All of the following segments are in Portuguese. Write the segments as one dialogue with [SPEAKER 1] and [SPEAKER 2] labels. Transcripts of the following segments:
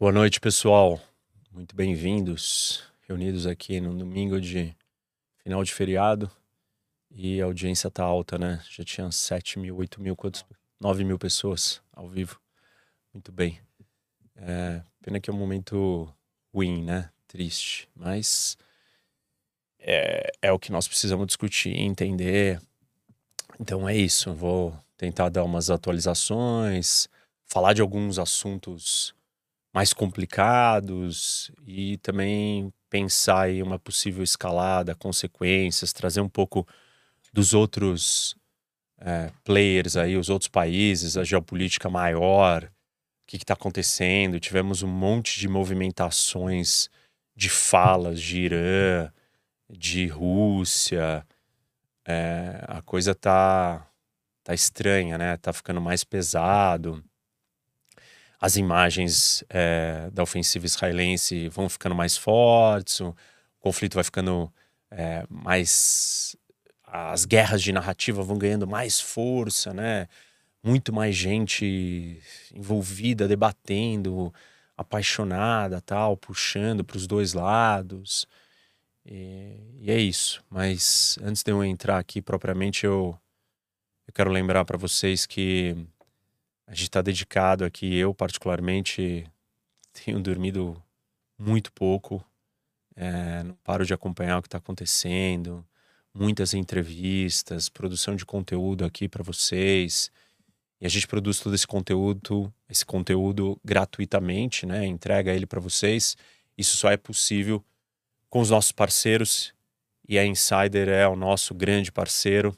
[SPEAKER 1] Boa noite, pessoal. Muito bem-vindos. Reunidos aqui no domingo de final de feriado. E a audiência tá alta, né? Já tinha 7 mil, 8 mil, quantos? 9 mil pessoas ao vivo. Muito bem. É, pena que é um momento ruim, né? Triste. Mas é, é o que nós precisamos discutir, entender. Então é isso. Vou tentar dar umas atualizações, falar de alguns assuntos mais complicados e também pensar em uma possível escalada, consequências, trazer um pouco dos outros é, players aí, os outros países, a geopolítica maior, o que está acontecendo. Tivemos um monte de movimentações de falas de Irã, de Rússia. É, a coisa tá, tá estranha, né? Tá ficando mais pesado as imagens é, da ofensiva israelense vão ficando mais fortes, o conflito vai ficando é, mais. As guerras de narrativa vão ganhando mais força, né? Muito mais gente envolvida, debatendo, apaixonada, tal, puxando para os dois lados. E, e, é isso. Mas antes de eu entrar aqui propriamente, eu, eu quero lembrar para vocês que a gente está dedicado aqui. Eu, particularmente, tenho dormido muito pouco. É, não paro de acompanhar o que está acontecendo. Muitas entrevistas, produção de conteúdo aqui para vocês. E a gente produz todo esse conteúdo, esse conteúdo gratuitamente, né? Entrega ele para vocês. Isso só é possível com os nossos parceiros. E a Insider é o nosso grande parceiro.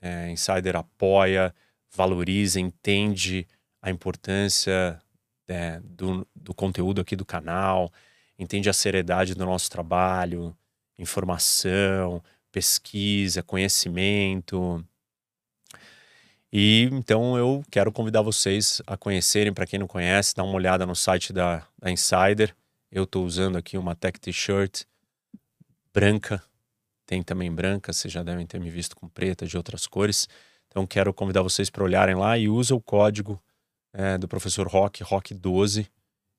[SPEAKER 1] É, Insider apoia valoriza, entende a importância é, do, do conteúdo aqui do canal, entende a seriedade do nosso trabalho, informação, pesquisa, conhecimento. E então eu quero convidar vocês a conhecerem, para quem não conhece, dar uma olhada no site da, da Insider. Eu estou usando aqui uma Tech T-shirt branca, tem também branca, vocês já devem ter me visto com preta, de outras cores. Então quero convidar vocês para olharem lá e usa o código é, do professor Rock, Rock12,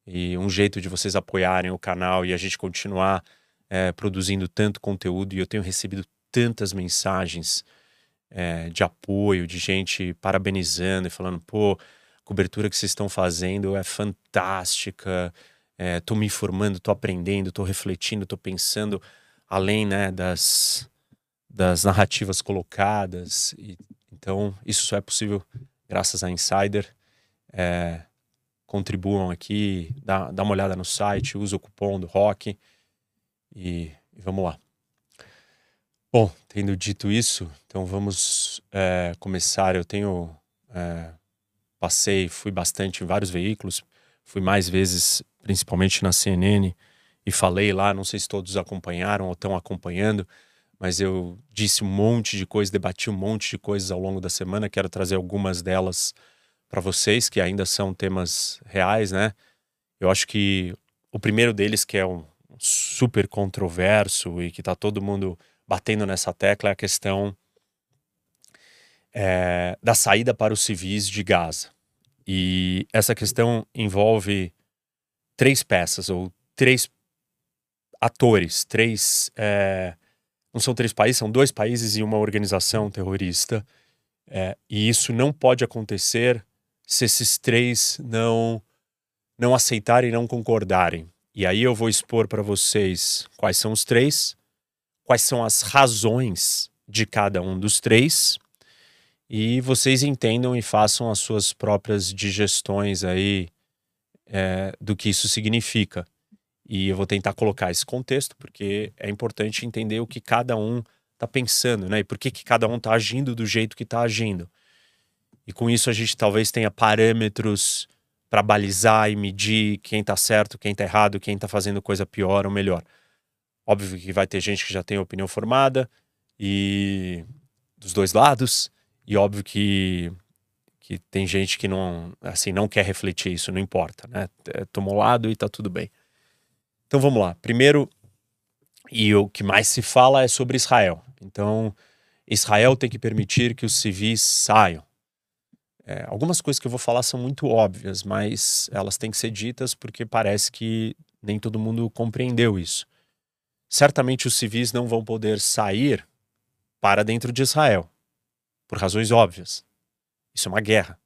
[SPEAKER 1] e um jeito de vocês apoiarem o canal e a gente continuar é, produzindo tanto conteúdo. E eu tenho recebido tantas mensagens é, de apoio, de gente parabenizando e falando, pô, a cobertura que vocês estão fazendo é fantástica, estou me informando, estou aprendendo, estou refletindo, estou pensando além né, das, das narrativas colocadas e então, isso só é possível graças a Insider. É, contribuam aqui, dá, dá uma olhada no site, usa o cupom do Rock e, e vamos lá. Bom, tendo dito isso, então vamos é, começar. Eu tenho. É, passei, fui bastante em vários veículos, fui mais vezes, principalmente na CNN, e falei lá. Não sei se todos acompanharam ou estão acompanhando mas eu disse um monte de coisas, debati um monte de coisas ao longo da semana. Quero trazer algumas delas para vocês, que ainda são temas reais, né? Eu acho que o primeiro deles, que é um super controverso e que está todo mundo batendo nessa tecla, é a questão é, da saída para os civis de Gaza. E essa questão envolve três peças, ou três atores, três. É, não são três países, são dois países e uma organização terrorista. É, e isso não pode acontecer se esses três não não aceitarem, não concordarem. E aí eu vou expor para vocês quais são os três, quais são as razões de cada um dos três, e vocês entendam e façam as suas próprias digestões aí é, do que isso significa. E eu vou tentar colocar esse contexto, porque é importante entender o que cada um está pensando, né? E por que, que cada um está agindo do jeito que está agindo. E com isso a gente talvez tenha parâmetros para balizar e medir quem está certo, quem está errado, quem está fazendo coisa pior ou melhor. Óbvio que vai ter gente que já tem opinião formada e dos dois lados, e óbvio que que tem gente que não assim não quer refletir isso, não importa, né? É, tomou lado e está tudo bem. Então vamos lá. Primeiro, e o que mais se fala é sobre Israel. Então, Israel tem que permitir que os civis saiam. É, algumas coisas que eu vou falar são muito óbvias, mas elas têm que ser ditas porque parece que nem todo mundo compreendeu isso. Certamente os civis não vão poder sair para dentro de Israel, por razões óbvias. Isso é uma guerra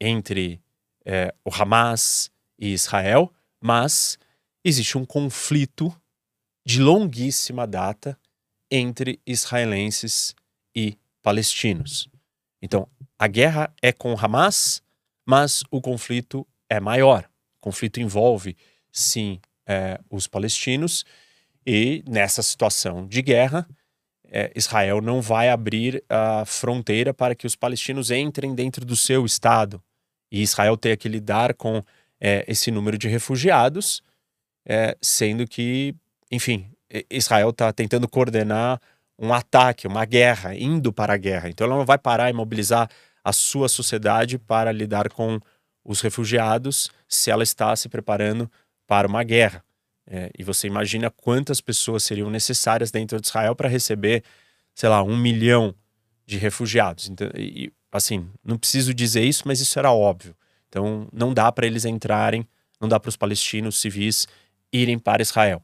[SPEAKER 1] entre é, o Hamas e Israel, mas existe um conflito de longuíssima data entre israelenses e palestinos. Então, a guerra é com Hamas, mas o conflito é maior. O conflito envolve, sim, é, os palestinos, e nessa situação de guerra, é, Israel não vai abrir a fronteira para que os palestinos entrem dentro do seu Estado. E Israel tem que lidar com é, esse número de refugiados, é, sendo que, enfim, Israel está tentando coordenar um ataque, uma guerra, indo para a guerra. Então ela não vai parar e mobilizar a sua sociedade para lidar com os refugiados se ela está se preparando para uma guerra. É, e você imagina quantas pessoas seriam necessárias dentro de Israel para receber, sei lá, um milhão de refugiados. Então, e, assim, não preciso dizer isso, mas isso era óbvio. Então, não dá para eles entrarem, não dá para os palestinos civis irem para Israel.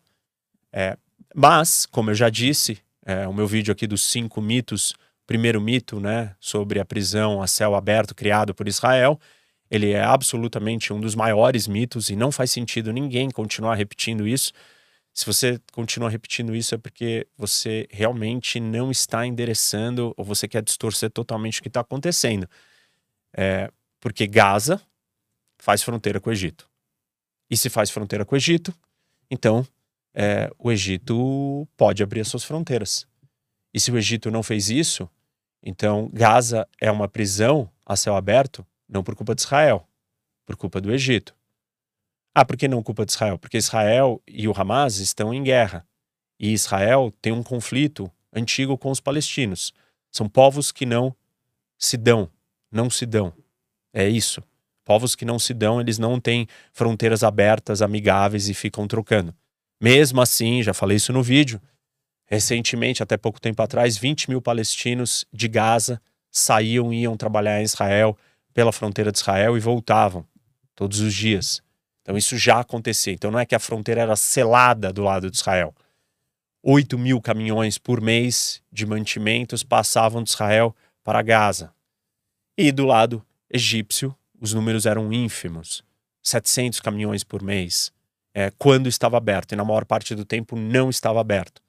[SPEAKER 1] É, mas, como eu já disse, é, o meu vídeo aqui dos cinco mitos, primeiro mito, né, sobre a prisão a céu aberto criado por Israel, ele é absolutamente um dos maiores mitos e não faz sentido ninguém continuar repetindo isso. Se você continua repetindo isso é porque você realmente não está endereçando ou você quer distorcer totalmente o que está acontecendo. É, porque Gaza faz fronteira com o Egito. E se faz fronteira com o Egito, então é, o Egito pode abrir as suas fronteiras. E se o Egito não fez isso, então Gaza é uma prisão a céu aberto não por culpa de Israel, por culpa do Egito. Ah, por que não culpa de Israel? Porque Israel e o Hamas estão em guerra. E Israel tem um conflito antigo com os palestinos. São povos que não se dão, não se dão. É isso. Povos que não se dão, eles não têm fronteiras abertas, amigáveis e ficam trocando. Mesmo assim, já falei isso no vídeo, recentemente, até pouco tempo atrás, 20 mil palestinos de Gaza saíam e iam trabalhar em Israel pela fronteira de Israel e voltavam todos os dias. Então isso já acontecia. Então não é que a fronteira era selada do lado de Israel. 8 mil caminhões por mês de mantimentos passavam de Israel para Gaza. E do lado egípcio, os números eram ínfimos. 700 caminhões por mês, é, quando estava aberto. E na maior parte do tempo não estava aberto,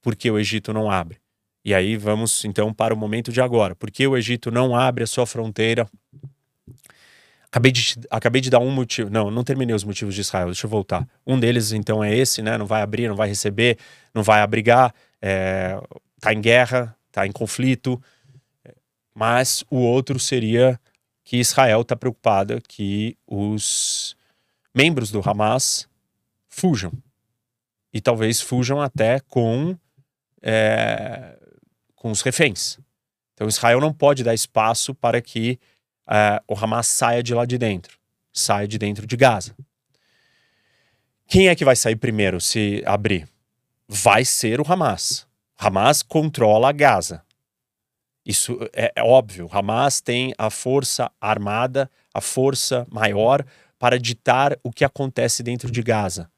[SPEAKER 1] porque o Egito não abre. E aí vamos então para o momento de agora. Porque o Egito não abre a sua fronteira Acabei de, acabei de dar um motivo. Não, não terminei os motivos de Israel, deixa eu voltar. Um deles, então, é esse, né? Não vai abrir, não vai receber, não vai abrigar, é, tá em guerra, tá em conflito. Mas o outro seria que Israel está preocupada que os membros do Hamas fujam. E talvez fujam até com, é, com os reféns. Então Israel não pode dar espaço para que uh, o Hamas saia de lá de dentro, saia de dentro de Gaza. Quem é que vai sair primeiro se abrir? Vai ser o Hamas. Hamas controla Gaza. Isso é, é óbvio. Hamas tem a força armada, a força maior para ditar o que acontece dentro de Gaza.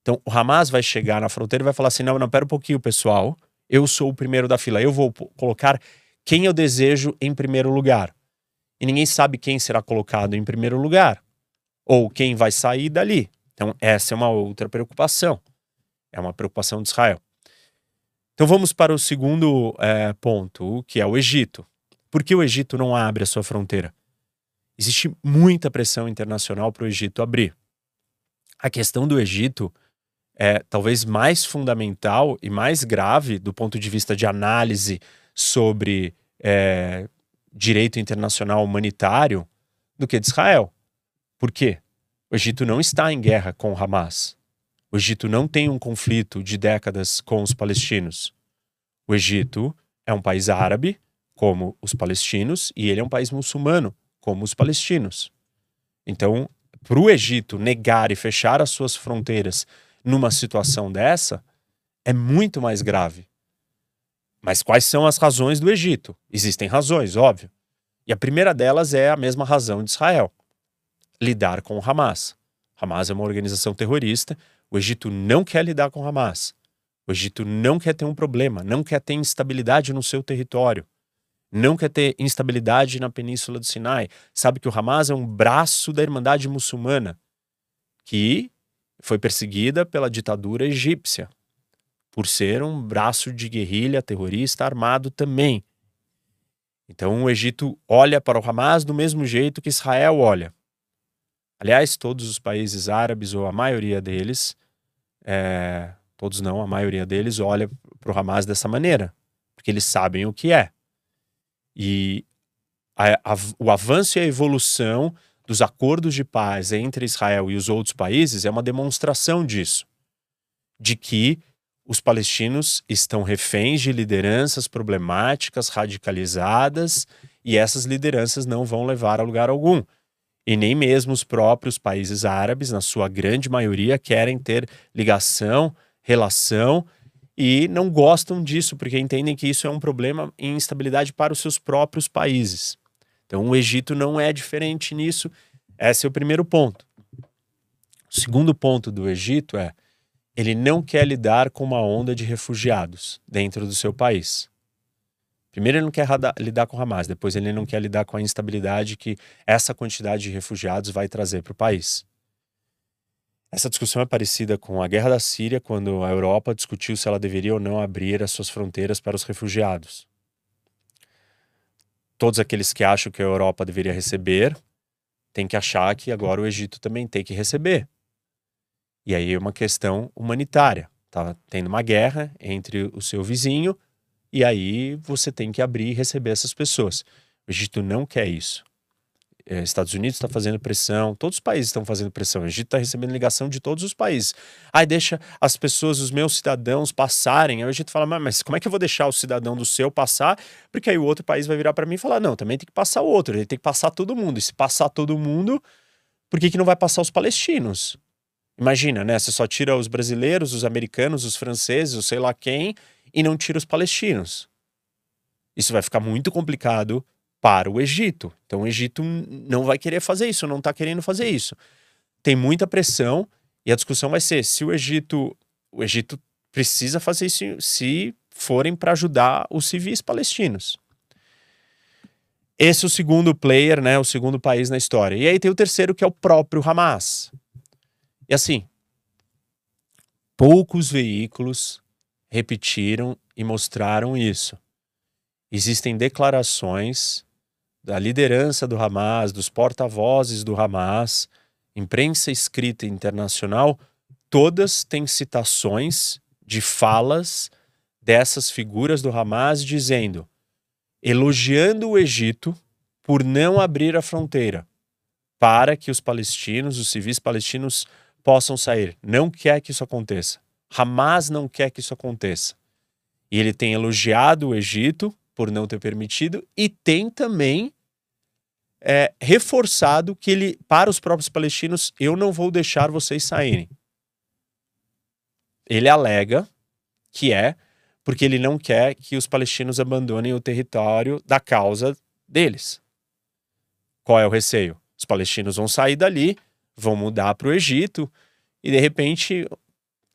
[SPEAKER 1] Então, o Hamas vai chegar na fronteira e vai falar assim: não, não, pera um pouquinho, pessoal. Eu sou o primeiro da fila. Eu vou colocar quem eu desejo em primeiro lugar e ninguém sabe quem será colocado em primeiro lugar ou quem vai sair dali. Então, essa é uma outra preocupação. É uma preocupação de Israel. Então, vamos para o segundo é, ponto, que é o Egito. Por que o Egito não abre a sua fronteira? Existe muita pressão internacional para o Egito abrir. A questão do Egito é talvez mais fundamental e mais grave do ponto de vista de análise sobre é, direito internacional humanitário do que de Israel. Por quê? O Egito não está em guerra com o Hamas. O Egito não tem um conflito de décadas com os palestinos. O Egito é um país árabe, como os palestinos, e ele é um país muçulmano, como os palestinos. Então, para o Egito negar e fechar as suas fronteiras numa situação dessa, é muito mais grave mas quais são as razões do Egito? Existem razões, óbvio. E a primeira delas é a mesma razão de Israel: lidar com o Hamas. Hamas é uma organização terrorista. O Egito não quer lidar com Hamas. O Egito não quer ter um problema, não quer ter instabilidade no seu território, não quer ter instabilidade na península do Sinai. Sabe que o Hamas é um braço da Irmandade Muçulmana que foi perseguida pela ditadura egípcia por ser um braço de guerrilha terrorista armado também. Então o Egito olha para o Hamas do mesmo jeito que Israel olha. Aliás, todos os países árabes, ou a maioria deles, é, todos não, a maioria deles olha para o Hamas dessa maneira, porque eles sabem o que é. E a, a, o avanço e a evolução dos acordos de paz entre Israel e os outros países é uma demonstração disso, de que os palestinos estão reféns de lideranças problemáticas, radicalizadas, e essas lideranças não vão levar a lugar algum. E nem mesmo os próprios países árabes, na sua grande maioria, querem ter ligação, relação e não gostam disso, porque entendem que isso é um problema em instabilidade para os seus próprios países. Então, o Egito não é diferente nisso. Esse é o primeiro ponto. O segundo ponto do Egito é ele não quer lidar com uma onda de refugiados dentro do seu país. Primeiro, ele não quer lidar com Hamas, depois, ele não quer lidar com a instabilidade que essa quantidade de refugiados vai trazer para o país. Essa discussão é parecida com a guerra da Síria, quando a Europa discutiu se ela deveria ou não abrir as suas fronteiras para os refugiados. Todos aqueles que acham que a Europa deveria receber têm que achar que agora o Egito também tem que receber. E aí é uma questão humanitária. Tá tendo uma guerra entre o seu vizinho e aí você tem que abrir e receber essas pessoas. O Egito não quer isso. É, Estados Unidos está fazendo pressão, todos os países estão fazendo pressão. O Egito está recebendo ligação de todos os países. Aí deixa as pessoas, os meus cidadãos, passarem. Aí o Egito fala, mas como é que eu vou deixar o cidadão do seu passar? Porque aí o outro país vai virar para mim e falar, não, também tem que passar o outro, ele tem que passar todo mundo. E se passar todo mundo, por que, que não vai passar os palestinos? Imagina, né? Você só tira os brasileiros, os americanos, os franceses, o sei lá quem, e não tira os palestinos. Isso vai ficar muito complicado para o Egito. Então o Egito não vai querer fazer isso, não está querendo fazer isso. Tem muita pressão e a discussão vai ser se o Egito, o Egito precisa fazer isso se forem para ajudar os civis palestinos. Esse é o segundo player, né, o segundo país na história. E aí tem o terceiro que é o próprio Hamas. E assim, poucos veículos repetiram e mostraram isso. Existem declarações da liderança do Hamas, dos porta-vozes do Hamas, imprensa escrita internacional, todas têm citações de falas dessas figuras do Hamas dizendo, elogiando o Egito por não abrir a fronteira para que os palestinos, os civis palestinos possam sair. Não quer que isso aconteça. Hamas não quer que isso aconteça. E ele tem elogiado o Egito por não ter permitido e tem também é, reforçado que ele, para os próprios palestinos, eu não vou deixar vocês saírem. Ele alega que é porque ele não quer que os palestinos abandonem o território da causa deles. Qual é o receio? Os palestinos vão sair dali, vão mudar para o Egito e de repente,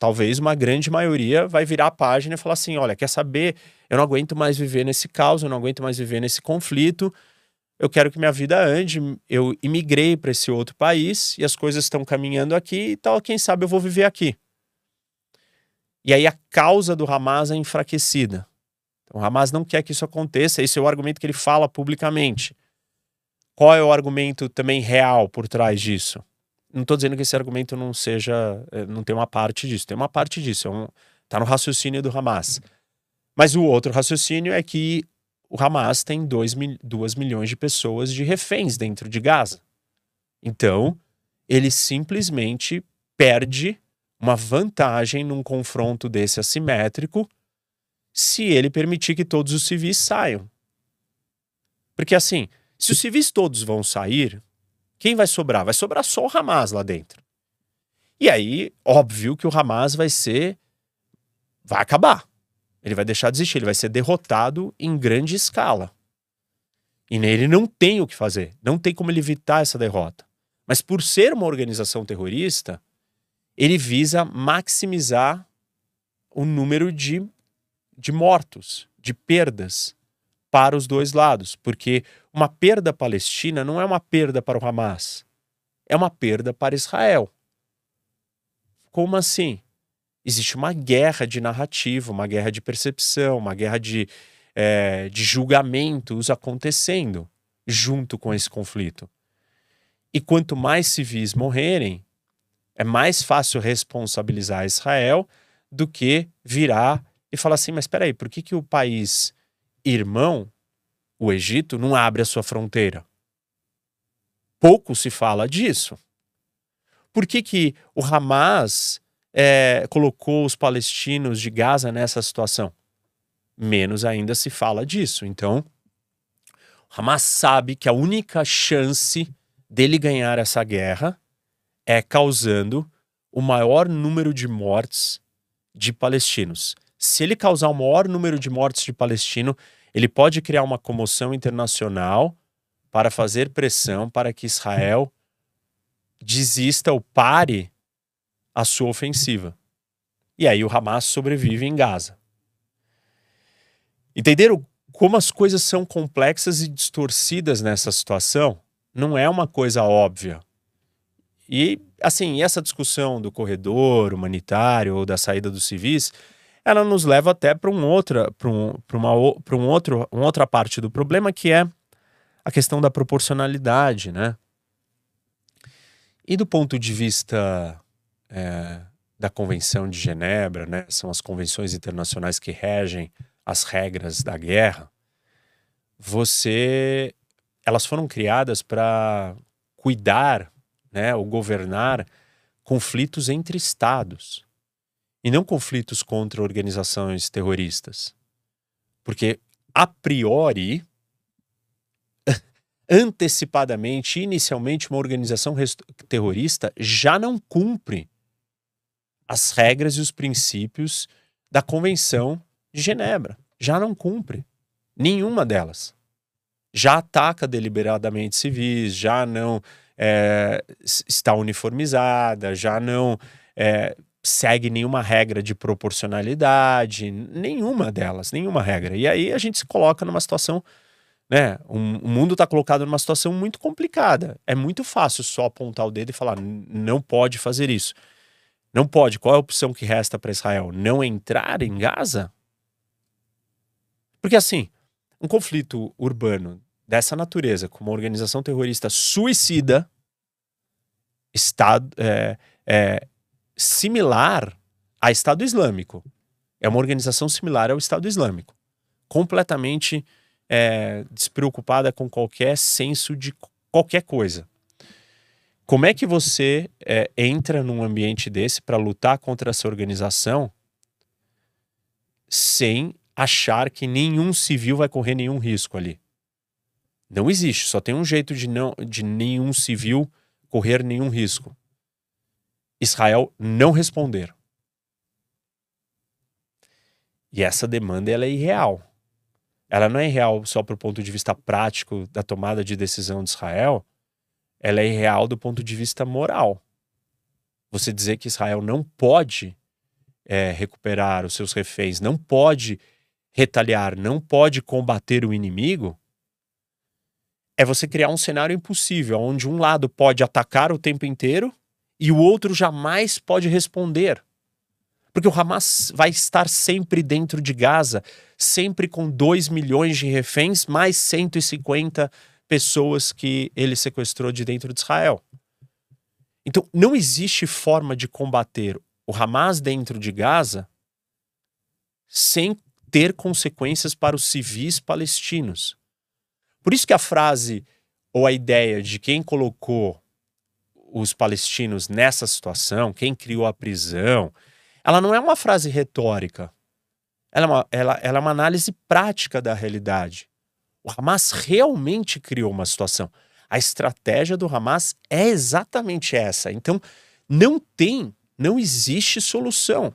[SPEAKER 1] talvez uma grande maioria vai virar a página e falar assim: olha, quer saber? Eu não aguento mais viver nesse caos, eu não aguento mais viver nesse conflito. Eu quero que minha vida ande. Eu imigrei para esse outro país e as coisas estão caminhando aqui e tal. Quem sabe eu vou viver aqui. E aí a causa do Hamas é enfraquecida. Então, o Hamas não quer que isso aconteça. Esse é o argumento que ele fala publicamente. Qual é o argumento também real por trás disso? Não estou dizendo que esse argumento não seja, eh, não tem uma parte disso, tem uma parte disso, é um, tá no raciocínio do Hamas. Mas o outro raciocínio é que o Hamas tem 2 milhões de pessoas de reféns dentro de Gaza. Então, ele simplesmente perde uma vantagem num confronto desse assimétrico se ele permitir que todos os civis saiam. Porque assim, se os civis todos vão sair, quem vai sobrar? Vai sobrar só o Hamas lá dentro. E aí, óbvio que o Hamas vai ser. vai acabar. Ele vai deixar de existir, ele vai ser derrotado em grande escala. E ele não tem o que fazer, não tem como ele evitar essa derrota. Mas por ser uma organização terrorista, ele visa maximizar o número de, de mortos, de perdas para os dois lados, porque uma perda palestina não é uma perda para o Hamas, é uma perda para Israel. Como assim? Existe uma guerra de narrativa, uma guerra de percepção, uma guerra de, é, de julgamentos acontecendo junto com esse conflito. E quanto mais civis morrerem, é mais fácil responsabilizar Israel do que virar e falar assim: mas espera aí, por que, que o país irmão, o Egito, não abre a sua fronteira? Pouco se fala disso. Por que, que o Hamas é, colocou os palestinos de Gaza nessa situação? Menos ainda se fala disso. Então, o Hamas sabe que a única chance dele ganhar essa guerra é causando o maior número de mortes de palestinos. Se ele causar o maior número de mortes de palestino, ele pode criar uma comoção internacional para fazer pressão para que Israel desista ou pare a sua ofensiva. E aí o Hamas sobrevive em Gaza. Entenderam como as coisas são complexas e distorcidas nessa situação? Não é uma coisa óbvia. E, assim, essa discussão do corredor humanitário ou da saída dos civis, ela nos leva até para um outra, para um, uma, um outro, uma outra parte do problema que é a questão da proporcionalidade, né? E do ponto de vista é, da Convenção de Genebra, né? São as convenções internacionais que regem as regras da guerra. Você, elas foram criadas para cuidar, né, ou governar conflitos entre estados e não conflitos contra organizações terroristas. Porque a priori antecipadamente, inicialmente, uma organização terrorista já não cumpre as regras e os princípios da Convenção de Genebra. Já não cumpre nenhuma delas. Já ataca deliberadamente civis, já não é, está uniformizada, já não é, segue nenhuma regra de proporcionalidade, nenhuma delas, nenhuma regra. E aí a gente se coloca numa situação né? O, o mundo está colocado numa situação muito complicada. É muito fácil só apontar o dedo e falar: não pode fazer isso. Não pode. Qual é a opção que resta para Israel? Não entrar em Gaza? Porque assim, um conflito urbano dessa natureza, com uma organização terrorista suicida, estado, é, é, similar a Estado Islâmico. É uma organização similar ao Estado Islâmico. Completamente é, despreocupada com qualquer senso de qualquer coisa. Como é que você é, entra num ambiente desse para lutar contra essa organização sem achar que nenhum civil vai correr nenhum risco ali? Não existe, só tem um jeito de, não, de nenhum civil correr nenhum risco. Israel não responder. E essa demanda ela é irreal ela não é real só para o ponto de vista prático da tomada de decisão de Israel, ela é real do ponto de vista moral. Você dizer que Israel não pode é, recuperar os seus reféns, não pode retaliar, não pode combater o inimigo, é você criar um cenário impossível, onde um lado pode atacar o tempo inteiro e o outro jamais pode responder. Porque o Hamas vai estar sempre dentro de Gaza, sempre com 2 milhões de reféns, mais 150 pessoas que ele sequestrou de dentro de Israel. Então, não existe forma de combater o Hamas dentro de Gaza sem ter consequências para os civis palestinos. Por isso que a frase ou a ideia de quem colocou os palestinos nessa situação, quem criou a prisão, ela não é uma frase retórica. Ela é uma, ela, ela é uma análise prática da realidade. O Hamas realmente criou uma situação. A estratégia do Hamas é exatamente essa. Então, não tem, não existe solução.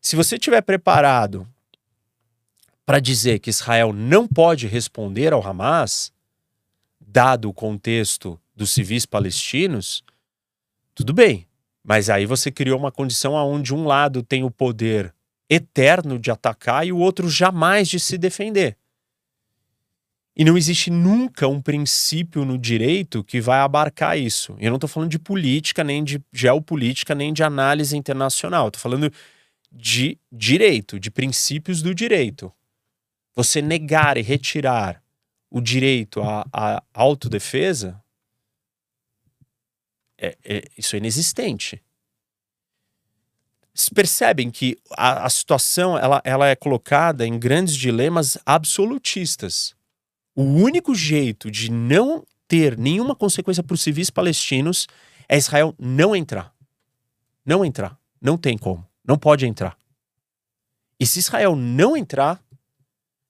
[SPEAKER 1] Se você estiver preparado para dizer que Israel não pode responder ao Hamas, dado o contexto dos civis palestinos, tudo bem. Mas aí você criou uma condição onde um lado tem o poder eterno de atacar e o outro jamais de se defender. E não existe nunca um princípio no direito que vai abarcar isso. Eu não estou falando de política, nem de geopolítica, nem de análise internacional. Estou falando de direito, de princípios do direito. Você negar e retirar o direito à, à autodefesa, é, é, isso é inexistente. Vocês percebem que a, a situação ela, ela é colocada em grandes dilemas absolutistas. O único jeito de não ter nenhuma consequência para os civis palestinos é Israel não entrar. Não entrar. Não tem como. Não pode entrar. E se Israel não entrar,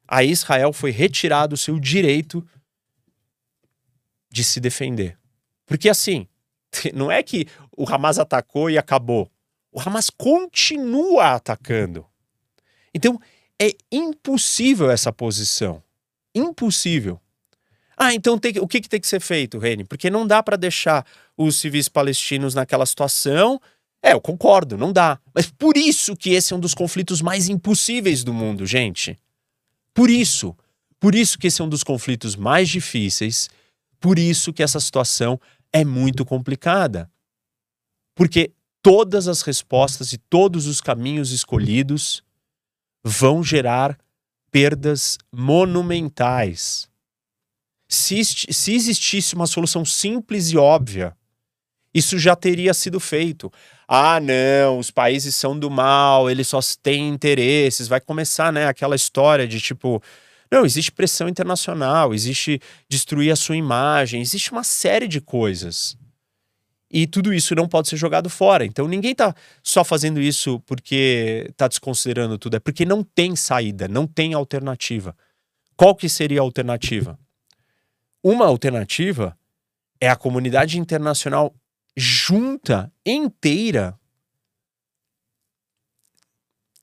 [SPEAKER 1] a Israel foi retirado o seu direito de se defender. Porque assim, não é que o Hamas atacou e acabou. O Hamas continua atacando. Então, é impossível essa posição. Impossível. Ah, então tem, o que, que tem que ser feito, Reni? Porque não dá para deixar os civis palestinos naquela situação. É, eu concordo, não dá. Mas por isso que esse é um dos conflitos mais impossíveis do mundo, gente. Por isso. Por isso que esse é um dos conflitos mais difíceis. Por isso que essa situação é muito complicada. Porque todas as respostas e todos os caminhos escolhidos vão gerar perdas monumentais. Se, se existisse uma solução simples e óbvia, isso já teria sido feito. Ah, não, os países são do mal, eles só têm interesses. Vai começar, né, aquela história de tipo, não, existe pressão internacional, existe destruir a sua imagem, existe uma série de coisas e tudo isso não pode ser jogado fora. Então ninguém está só fazendo isso porque está desconsiderando tudo, é porque não tem saída, não tem alternativa. Qual que seria a alternativa? Uma alternativa é a comunidade internacional junta, inteira,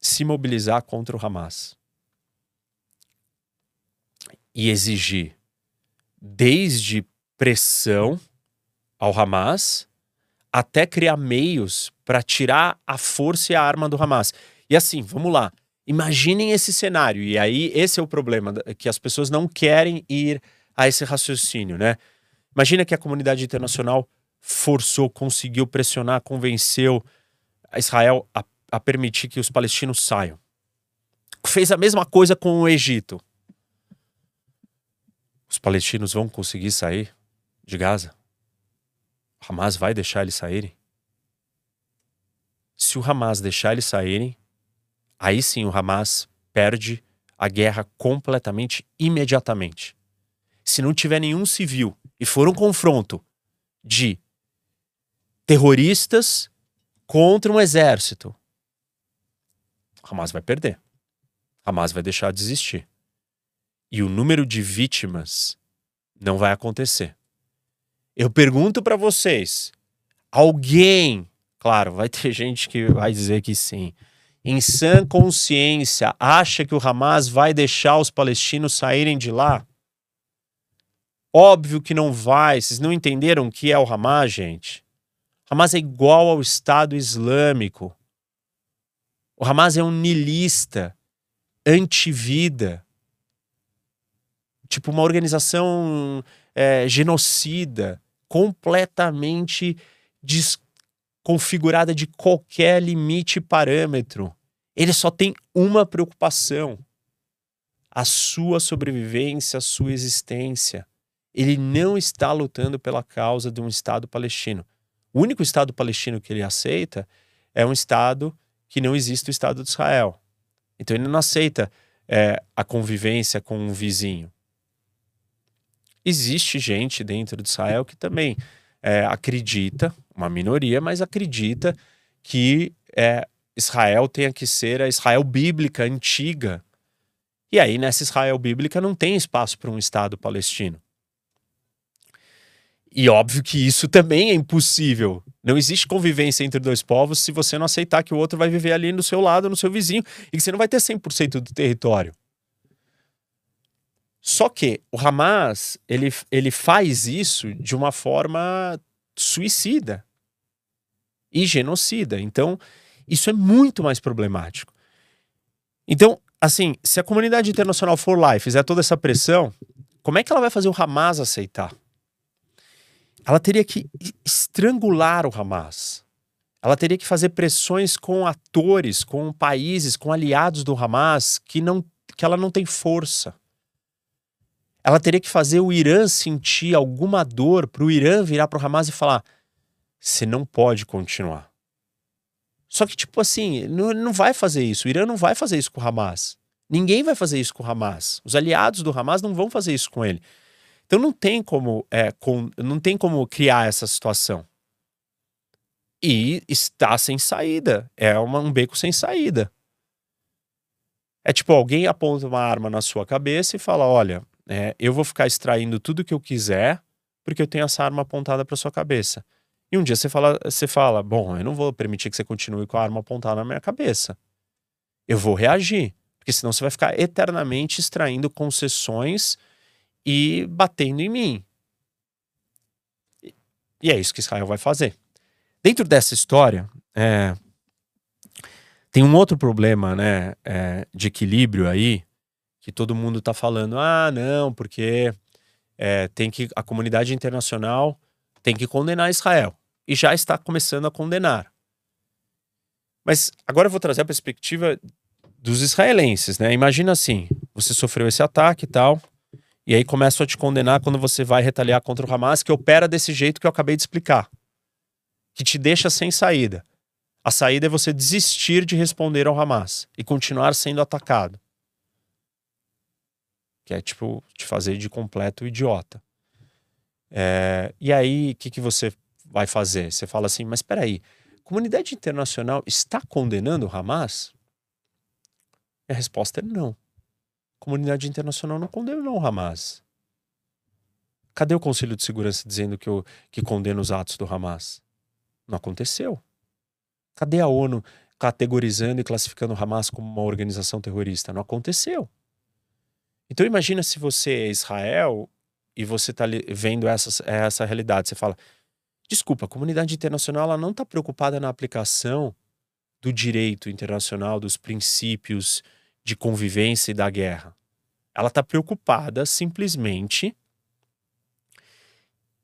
[SPEAKER 1] se mobilizar contra o Hamas e exigir desde pressão ao Hamas até criar meios para tirar a força e a arma do Hamas. E assim, vamos lá. Imaginem esse cenário. E aí, esse é o problema, que as pessoas não querem ir a esse raciocínio, né? Imagina que a comunidade internacional forçou, conseguiu pressionar, convenceu a Israel a, a permitir que os palestinos saiam. Fez a mesma coisa com o Egito. Os palestinos vão conseguir sair de Gaza? Hamas vai deixar eles saírem? Se o Hamas deixar eles saírem, aí sim o Hamas perde a guerra completamente, imediatamente. Se não tiver nenhum civil e for um confronto de terroristas contra um exército, Hamas vai perder. Hamas vai deixar de existir. E o número de vítimas não vai acontecer. Eu pergunto para vocês: alguém, claro, vai ter gente que vai dizer que sim, em sã consciência, acha que o Hamas vai deixar os palestinos saírem de lá? Óbvio que não vai. Vocês não entenderam o que é o Hamas, gente? O Hamas é igual ao Estado Islâmico. O Hamas é um nilista, antivida. Tipo, uma organização é, genocida completamente desconfigurada de qualquer limite e parâmetro. Ele só tem uma preocupação: a sua sobrevivência, a sua existência. Ele não está lutando pela causa de um Estado palestino. O único Estado palestino que ele aceita é um Estado que não existe o Estado de Israel. Então ele não aceita é, a convivência com um vizinho existe gente dentro de Israel que também é, acredita, uma minoria, mas acredita que é, Israel tenha que ser a Israel bíblica antiga. E aí, nessa Israel bíblica, não tem espaço para um Estado palestino. E óbvio que isso também é impossível. Não existe convivência entre dois povos se você não aceitar que o outro vai viver ali no seu lado, no seu vizinho, e que você não vai ter 100% do território. Só que o Hamas, ele, ele faz isso de uma forma suicida e genocida. Então, isso é muito mais problemático. Então, assim, se a comunidade internacional for lá e fizer toda essa pressão, como é que ela vai fazer o Hamas aceitar? Ela teria que estrangular o Hamas. Ela teria que fazer pressões com atores, com países, com aliados do Hamas que, não, que ela não tem força. Ela teria que fazer o Irã sentir alguma dor para o Irã virar para o Hamas e falar: você não pode continuar. Só que, tipo assim, não, não vai fazer isso. O Irã não vai fazer isso com o Hamas. Ninguém vai fazer isso com o Hamas. Os aliados do Hamas não vão fazer isso com ele. Então não tem como, é, com, não tem como criar essa situação. E está sem saída. É uma, um beco sem saída. É tipo, alguém aponta uma arma na sua cabeça e fala: olha, é, eu vou ficar extraindo tudo que eu quiser porque eu tenho essa arma apontada para sua cabeça. E um dia você fala, você fala, bom, eu não vou permitir que você continue com a arma apontada na minha cabeça. Eu vou reagir, porque senão você vai ficar eternamente extraindo concessões e batendo em mim. E é isso que Israel vai fazer. Dentro dessa história, é, tem um outro problema né, é, de equilíbrio aí, que todo mundo está falando, ah, não, porque é, tem que a comunidade internacional tem que condenar Israel e já está começando a condenar. Mas agora eu vou trazer a perspectiva dos israelenses, né? Imagina assim, você sofreu esse ataque e tal, e aí começam a te condenar quando você vai retaliar contra o Hamas, que opera desse jeito que eu acabei de explicar, que te deixa sem saída. A saída é você desistir de responder ao Hamas e continuar sendo atacado. Que é tipo te fazer de completo idiota. É, e aí, o que, que você vai fazer? Você fala assim, mas espera aí, a comunidade internacional está condenando o Hamas? E a resposta é não. A comunidade internacional não condenou o Hamas. Cadê o Conselho de Segurança dizendo que, eu, que condena os atos do Hamas? Não aconteceu. Cadê a ONU categorizando e classificando o Hamas como uma organização terrorista? Não aconteceu. Então imagina se você é Israel e você está vendo essa, essa realidade. Você fala, Desculpa, a comunidade internacional ela não está preocupada na aplicação do direito internacional, dos princípios de convivência e da guerra. Ela está preocupada simplesmente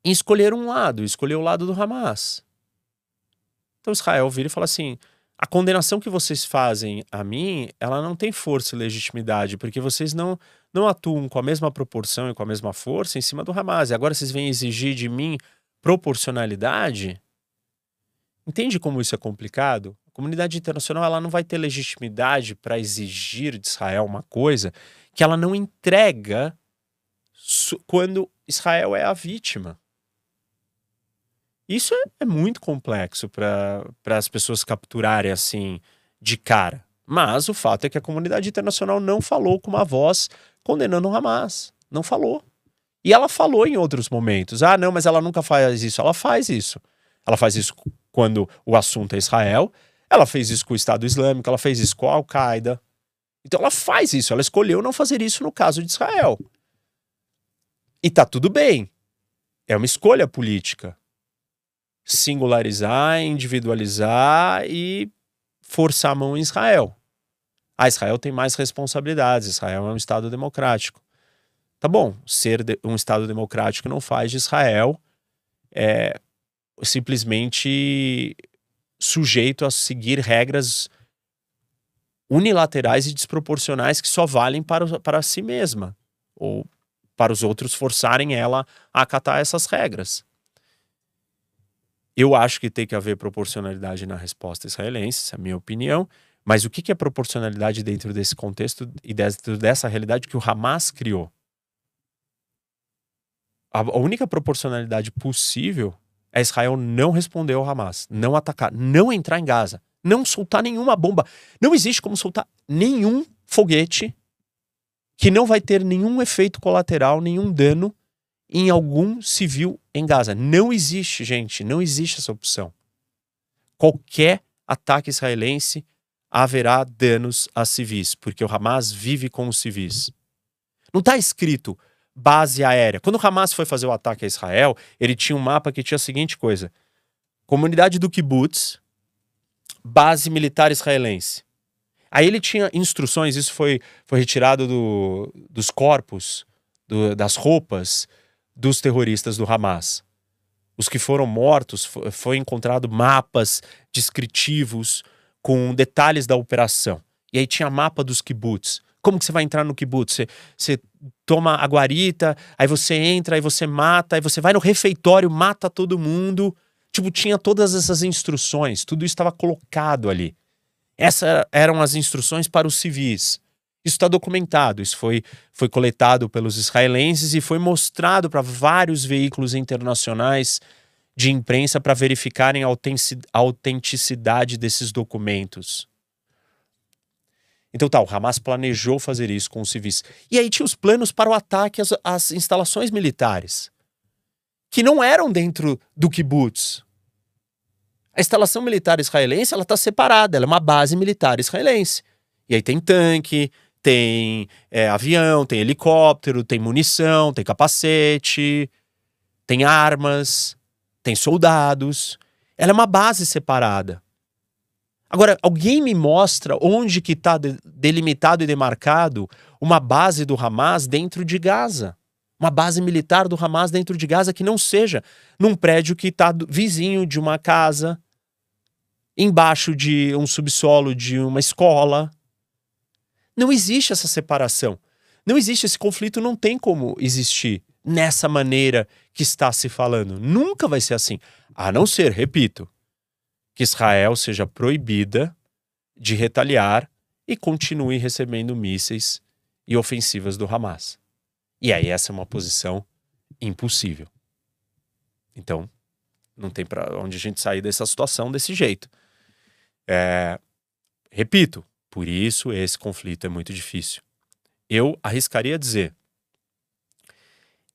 [SPEAKER 1] em escolher um lado, escolher o lado do Hamas. Então Israel vira e fala assim: a condenação que vocês fazem a mim, ela não tem força e legitimidade, porque vocês não, não atuam com a mesma proporção e com a mesma força em cima do Hamas. E agora vocês vêm exigir de mim proporcionalidade, entende como isso é complicado? A comunidade internacional ela não vai ter legitimidade para exigir de Israel uma coisa que ela não entrega quando Israel é a vítima. Isso é, é muito complexo para as pessoas capturarem assim de cara. Mas o fato é que a comunidade internacional não falou com uma voz condenando o Hamas. Não falou. E ela falou em outros momentos: ah, não, mas ela nunca faz isso. Ela faz isso. Ela faz isso quando o assunto é Israel. Ela fez isso com o Estado Islâmico, ela fez isso com a Al-Qaeda. Então ela faz isso, ela escolheu não fazer isso no caso de Israel. E tá tudo bem. É uma escolha política. Singularizar, individualizar e forçar a mão em Israel. Ah, Israel tem mais responsabilidades, Israel é um Estado democrático. Tá bom, ser um Estado democrático não faz de Israel é, simplesmente sujeito a seguir regras unilaterais e desproporcionais que só valem para, para si mesma, ou para os outros forçarem ela a acatar essas regras. Eu acho que tem que haver proporcionalidade na resposta israelense, essa é a minha opinião, mas o que é proporcionalidade dentro desse contexto e dentro dessa realidade que o Hamas criou? a, única proporcionalidade possível é Israel não responder ao Hamas, não atacar, não entrar em Gaza, não soltar nenhuma bomba. Não existe como soltar nenhum foguete que não vai ter nenhum efeito colateral, nenhum dano em algum civil em Gaza. Não existe, gente, não existe essa opção. Qualquer ataque israelense haverá danos a civis, porque o Hamas vive com os civis. Não está escrito base aérea. Quando o Hamas foi fazer o ataque a Israel, ele tinha um mapa que tinha a seguinte coisa: comunidade do kibbutz, base militar israelense. Aí ele tinha instruções, isso foi, foi retirado do, dos corpos, do, das roupas dos terroristas do Hamas. Os que foram mortos, foi, encontrado mapas descritivos com detalhes da operação. E aí tinha mapa dos kibbutz. Como que você vai entrar no kibbutz? Você, você toma a guarita, aí você entra, aí você mata, aí você vai no refeitório, mata todo mundo. Tipo, tinha todas essas instruções, tudo isso estava colocado ali. Essas eram as instruções para os civis. Isso está documentado, isso foi, foi coletado pelos israelenses e foi mostrado para vários veículos internacionais de imprensa para verificarem a autenticidade desses documentos. Então tá, o Hamas planejou fazer isso com os civis. E aí tinha os planos para o ataque às, às instalações militares, que não eram dentro do kibbutz. A instalação militar israelense ela está separada, ela é uma base militar israelense. E aí tem tanque, tem é, avião, tem helicóptero, tem munição, tem capacete, tem armas, tem soldados. Ela é uma base separada. Agora, alguém me mostra onde que está delimitado e demarcado uma base do Hamas dentro de Gaza? Uma base militar do Hamas dentro de Gaza que não seja num prédio que está vizinho de uma casa, embaixo de um subsolo de uma escola. Não existe essa separação. Não existe esse conflito, não tem como existir nessa maneira que está se falando. Nunca vai ser assim. A não ser, repito, que Israel seja proibida de retaliar e continue recebendo mísseis e ofensivas do Hamas. E aí essa é uma posição impossível. Então, não tem para onde a gente sair dessa situação desse jeito. É, repito, por isso esse conflito é muito difícil. Eu arriscaria dizer: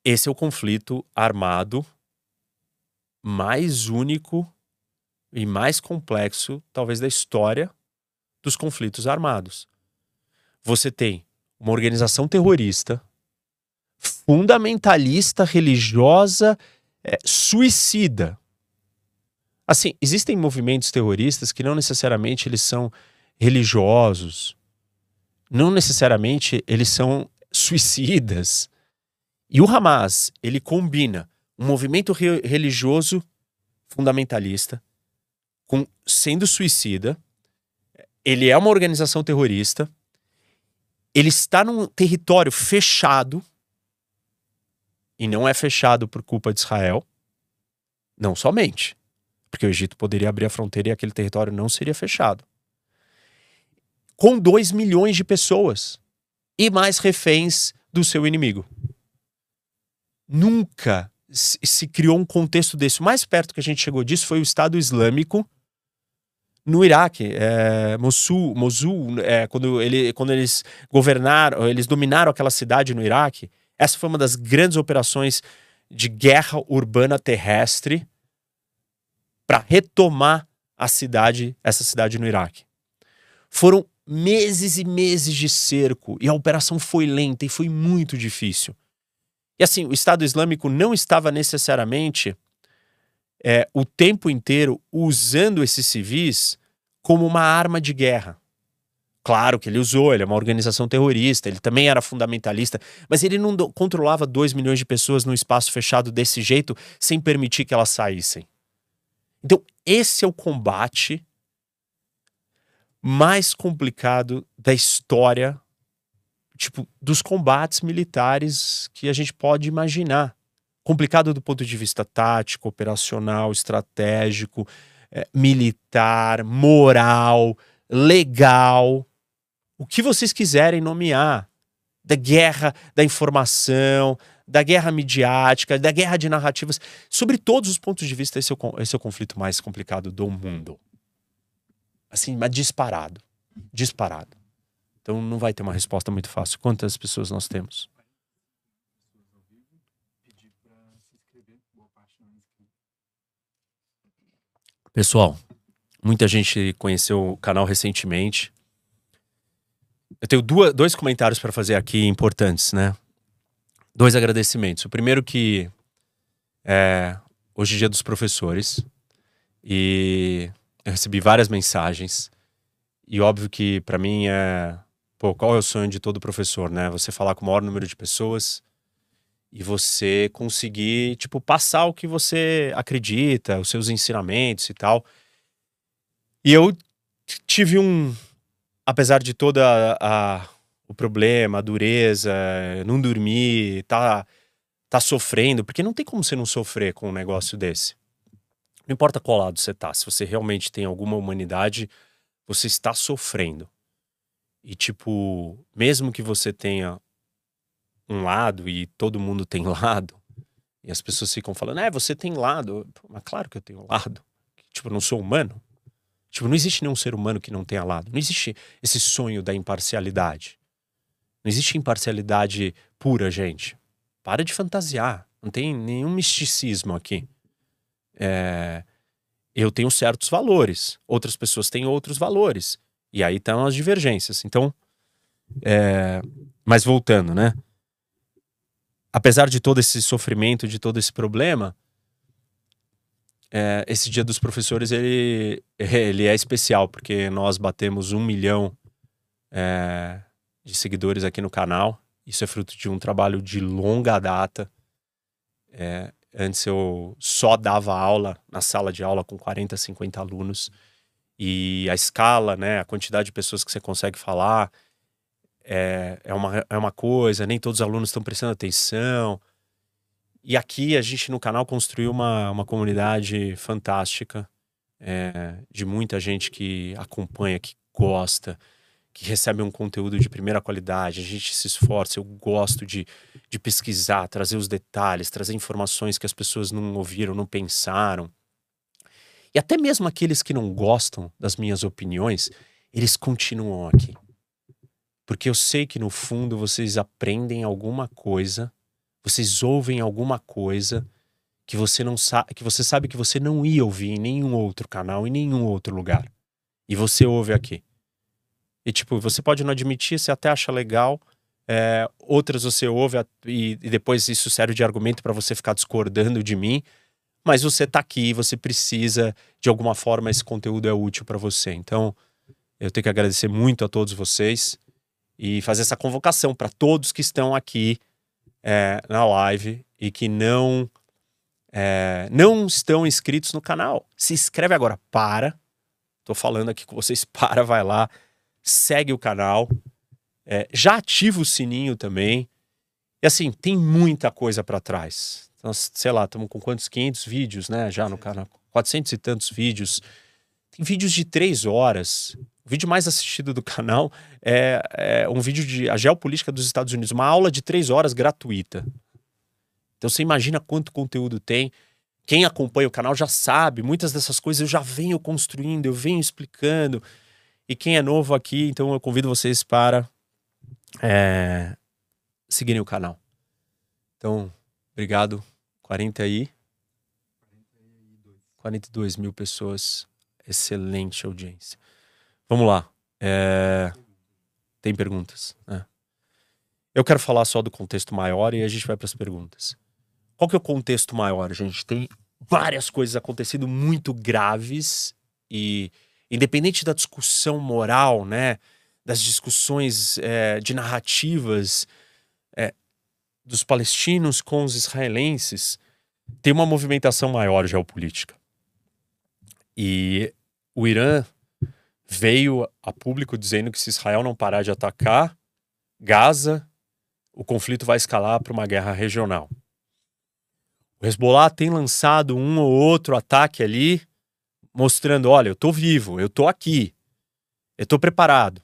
[SPEAKER 1] esse é o conflito armado mais único e mais complexo, talvez, da história dos conflitos armados. Você tem uma organização terrorista, fundamentalista, religiosa, é, suicida, Assim, existem movimentos terroristas que não necessariamente eles são religiosos, não necessariamente eles são suicidas. E o Hamas, ele combina um movimento re religioso fundamentalista com sendo suicida. Ele é uma organização terrorista. Ele está num território fechado e não é fechado por culpa de Israel. Não somente porque o Egito poderia abrir a fronteira e aquele território não seria fechado. Com 2 milhões de pessoas e mais reféns do seu inimigo. Nunca se criou um contexto desse. O mais perto que a gente chegou disso foi o Estado Islâmico no Iraque, é, Mosul, Mosul é, quando, ele, quando eles governaram, eles dominaram aquela cidade no Iraque. Essa foi uma das grandes operações de guerra urbana terrestre para retomar a cidade, essa cidade no Iraque. Foram meses e meses de cerco e a operação foi lenta e foi muito difícil. E assim, o Estado Islâmico não estava necessariamente é, o tempo inteiro usando esses civis como uma arma de guerra. Claro que ele usou, ele é uma organização terrorista, ele também era fundamentalista, mas ele não controlava 2 milhões de pessoas num espaço fechado desse jeito sem permitir que elas saíssem. Então, esse é o combate mais complicado da história, tipo, dos combates militares que a gente pode imaginar. Complicado do ponto de vista tático, operacional, estratégico, é, militar, moral, legal, o que vocês quiserem nomear. Da guerra da informação, da guerra midiática, da guerra de narrativas. Sobre todos os pontos de vista, esse é o, esse é o conflito mais complicado do mundo. Assim, mas disparado. Disparado. Então não vai ter uma resposta muito fácil. Quantas pessoas nós temos? Pessoal, muita gente conheceu o canal recentemente. Eu tenho duas, dois comentários para fazer aqui importantes, né? dois agradecimentos. O primeiro que é, hoje é dia dos professores e eu recebi várias mensagens e óbvio que para mim é pô, qual é o sonho de todo professor, né? Você falar com o maior número de pessoas e você conseguir, tipo, passar o que você acredita, os seus ensinamentos e tal. E eu tive um, apesar de toda a, a o problema, a dureza, não dormir, tá tá sofrendo, porque não tem como você não sofrer com um negócio desse. Não importa qual lado você tá, se você realmente tem alguma humanidade, você está sofrendo. E tipo, mesmo que você tenha um lado e todo mundo tem lado, e as pessoas ficam falando, é, você tem lado. Mas claro que eu tenho lado. Tipo, eu não sou humano. Tipo, não existe nenhum ser humano que não tenha lado. Não existe esse sonho da imparcialidade. Não existe imparcialidade pura, gente. Para de fantasiar. Não tem nenhum misticismo aqui. É... Eu tenho certos valores. Outras pessoas têm outros valores. E aí estão as divergências. Então, é... mas voltando, né? Apesar de todo esse sofrimento, de todo esse problema, é, esse Dia dos Professores ele, ele é especial, porque nós batemos um milhão é, de seguidores aqui no canal. Isso é fruto de um trabalho de longa data. É, antes eu só dava aula na sala de aula com 40, 50 alunos. E a escala, né, a quantidade de pessoas que você consegue falar é, é, uma, é uma coisa, nem todos os alunos estão prestando atenção. E aqui a gente no canal construiu uma, uma comunidade fantástica, é, de muita gente que acompanha, que gosta, que recebe um conteúdo de primeira qualidade, a gente se esforça, eu gosto de, de pesquisar, trazer os detalhes, trazer informações que as pessoas não ouviram, não pensaram. E até mesmo aqueles que não gostam das minhas opiniões, eles continuam aqui. Porque eu sei que no fundo vocês aprendem alguma coisa, vocês ouvem alguma coisa que você não sabe, que você sabe que você não ia ouvir em nenhum outro canal, em nenhum outro lugar. E você ouve aqui. E, tipo, você pode não admitir, você até acha legal. É, outras você ouve e, e, depois isso serve de argumento para você ficar discordando de mim. Mas você tá aqui, você precisa, de alguma forma, esse conteúdo é útil para você. Então, eu tenho que agradecer muito a todos vocês e fazer essa convocação para todos que estão aqui é, na live e que não é, não estão inscritos no canal. Se inscreve agora, para. Tô falando aqui com vocês, para, vai lá segue o canal, é, já ativa o sininho também. E assim, tem muita coisa para trás. Então, sei lá, estamos com quantos? 500 vídeos, né? Já no canal. 400 e tantos vídeos. Tem vídeos de três horas. O vídeo mais assistido do canal é, é um vídeo de a geopolítica dos Estados Unidos, uma aula de três horas gratuita. Então você imagina quanto conteúdo tem. Quem acompanha o canal já sabe, muitas dessas coisas eu já venho construindo, eu venho explicando. E quem é novo aqui, então eu convido vocês para é, seguirem o canal. Então, obrigado. 40 aí. 42 mil pessoas. Excelente audiência. Vamos lá. É... Tem perguntas? Né? Eu quero falar só do contexto maior e a gente vai para as perguntas. Qual que é o contexto maior, gente? Tem várias coisas acontecendo muito graves e independente da discussão moral, né, das discussões é, de narrativas é, dos palestinos com os israelenses, tem uma movimentação maior geopolítica. E o Irã veio a público dizendo que se Israel não parar de atacar Gaza, o conflito vai escalar para uma guerra regional. O Hezbollah tem lançado um ou outro ataque ali, mostrando: olha, eu tô vivo, eu tô aqui, eu tô preparado.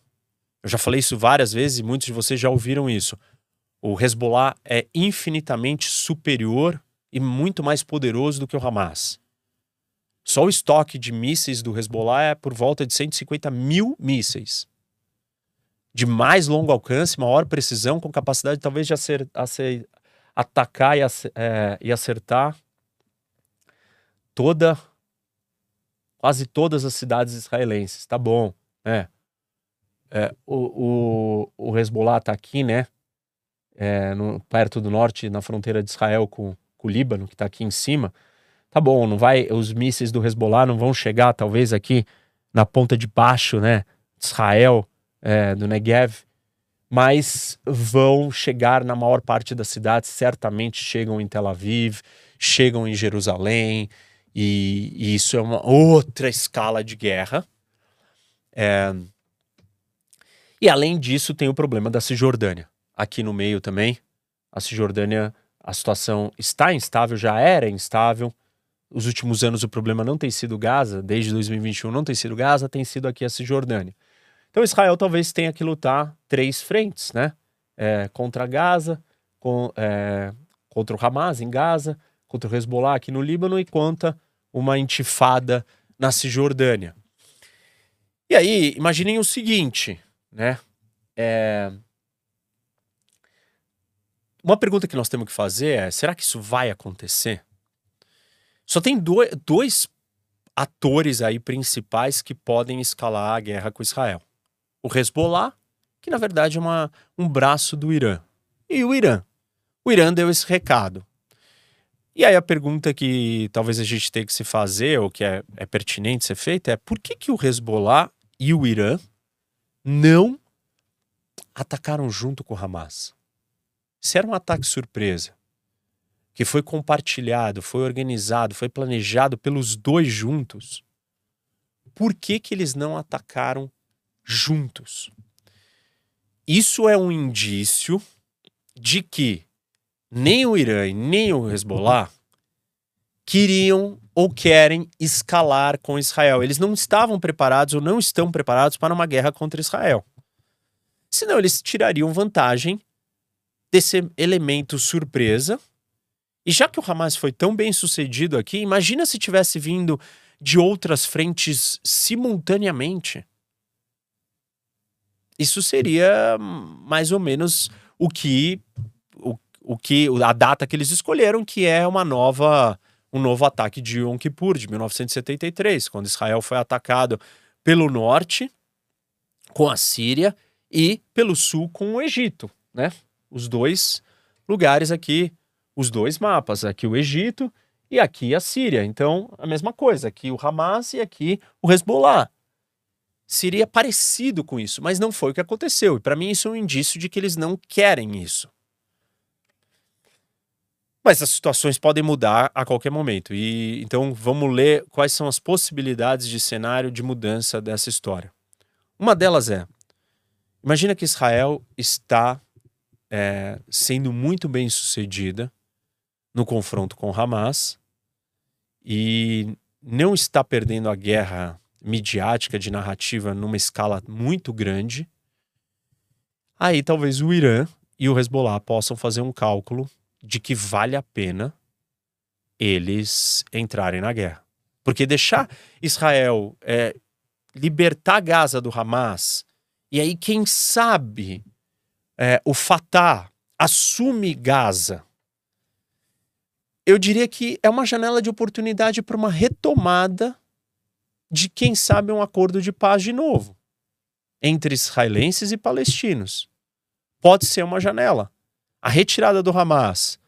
[SPEAKER 1] Eu já falei isso várias vezes e muitos de vocês já ouviram isso. O Hezbollah é infinitamente superior e muito mais poderoso do que o Hamas. Só o estoque de mísseis do Hezbollah é por volta de 150 mil mísseis. De mais longo alcance, maior precisão, com capacidade talvez de atacar e, é, e acertar toda quase todas as cidades israelenses. Tá bom, né? É, o, o, o Hezbollah tá aqui, né? é, no, perto do norte, na fronteira de Israel com o Líbano, que está aqui em cima. Tá bom, não vai, os mísseis do Hezbollah não vão chegar, talvez, aqui na ponta de baixo, né, Israel, é, do Negev, mas vão chegar na maior parte das cidades, certamente chegam em Tel Aviv, chegam em Jerusalém, e, e isso é uma outra escala de guerra. É... E além disso, tem o problema da Cisjordânia. Aqui no meio também, a Cisjordânia, a situação está instável, já era instável. Os últimos anos o problema não tem sido Gaza, desde 2021 não tem sido Gaza, tem sido aqui a Cisjordânia. Então Israel talvez tenha que lutar três frentes, né? É, contra Gaza, com, é, contra o Hamas em Gaza, contra o Hezbollah aqui no Líbano e contra uma intifada na Cisjordânia. E aí, imaginem o seguinte, né? É... Uma pergunta que nós temos que fazer é: será que isso vai acontecer? Só tem dois, dois atores aí principais que podem escalar a guerra com Israel o Hezbollah, que na verdade é uma, um braço do Irã, e o Irã. O Irã deu esse recado. E aí a pergunta que talvez a gente tenha que se fazer, ou que é, é pertinente ser feita, é por que, que o Hezbollah e o Irã não atacaram junto com o Hamas? Se era um ataque surpresa, que foi compartilhado, foi organizado, foi planejado pelos dois juntos, por que, que eles não atacaram juntos. Isso é um indício de que nem o Irã e nem o Hezbollah queriam ou querem escalar com Israel. Eles não estavam preparados ou não estão preparados para uma guerra contra Israel. Senão eles tirariam vantagem desse elemento surpresa. E já que o Hamas foi tão bem sucedido aqui, imagina se tivesse vindo de outras frentes simultaneamente isso seria mais ou menos o que o, o que a data que eles escolheram, que é uma nova um novo ataque de Yom Kippur de 1973, quando Israel foi atacado pelo norte com a Síria e pelo sul com o Egito, né? Os dois lugares aqui, os dois mapas, aqui o Egito e aqui a Síria. Então, a mesma coisa, aqui o Hamas e aqui o Hezbollah seria parecido com isso, mas não foi o que aconteceu. E para mim isso é um indício de que eles não querem isso. Mas as situações podem mudar a qualquer momento. E então vamos ler quais são as possibilidades de cenário de mudança dessa história. Uma delas é: imagina que Israel está é, sendo muito bem sucedida no confronto com Hamas e não está perdendo a guerra midiática, de narrativa numa escala muito grande, aí talvez o Irã e o Hezbollah possam fazer um cálculo de que vale a pena eles entrarem na guerra. Porque deixar Israel é, libertar Gaza do Hamas, e aí, quem sabe, é, o Fatah assume Gaza. Eu diria que é uma janela de oportunidade para uma retomada de quem sabe um acordo de paz de novo entre israelenses e palestinos. Pode ser uma janela. A retirada do Hamas,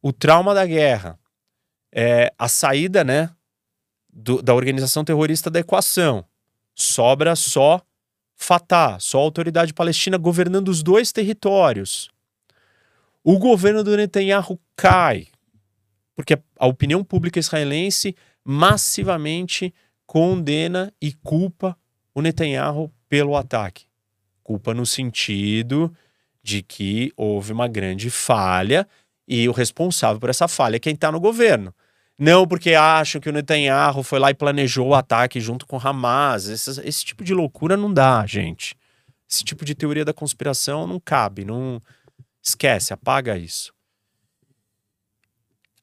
[SPEAKER 1] o trauma da guerra, é, a saída né, do, da organização terrorista da equação. Sobra só Fatah, só a autoridade palestina governando os dois territórios. O governo do Netanyahu cai, porque a opinião pública israelense massivamente condena e culpa o Netanyahu pelo ataque. Culpa no sentido de que houve uma grande falha e o responsável por essa falha é quem está no governo. Não porque acham que o Netanyahu foi lá e planejou o ataque junto com Hamas. Esse, esse tipo de loucura não dá, gente. Esse tipo de teoria da conspiração não cabe. Não esquece, apaga isso.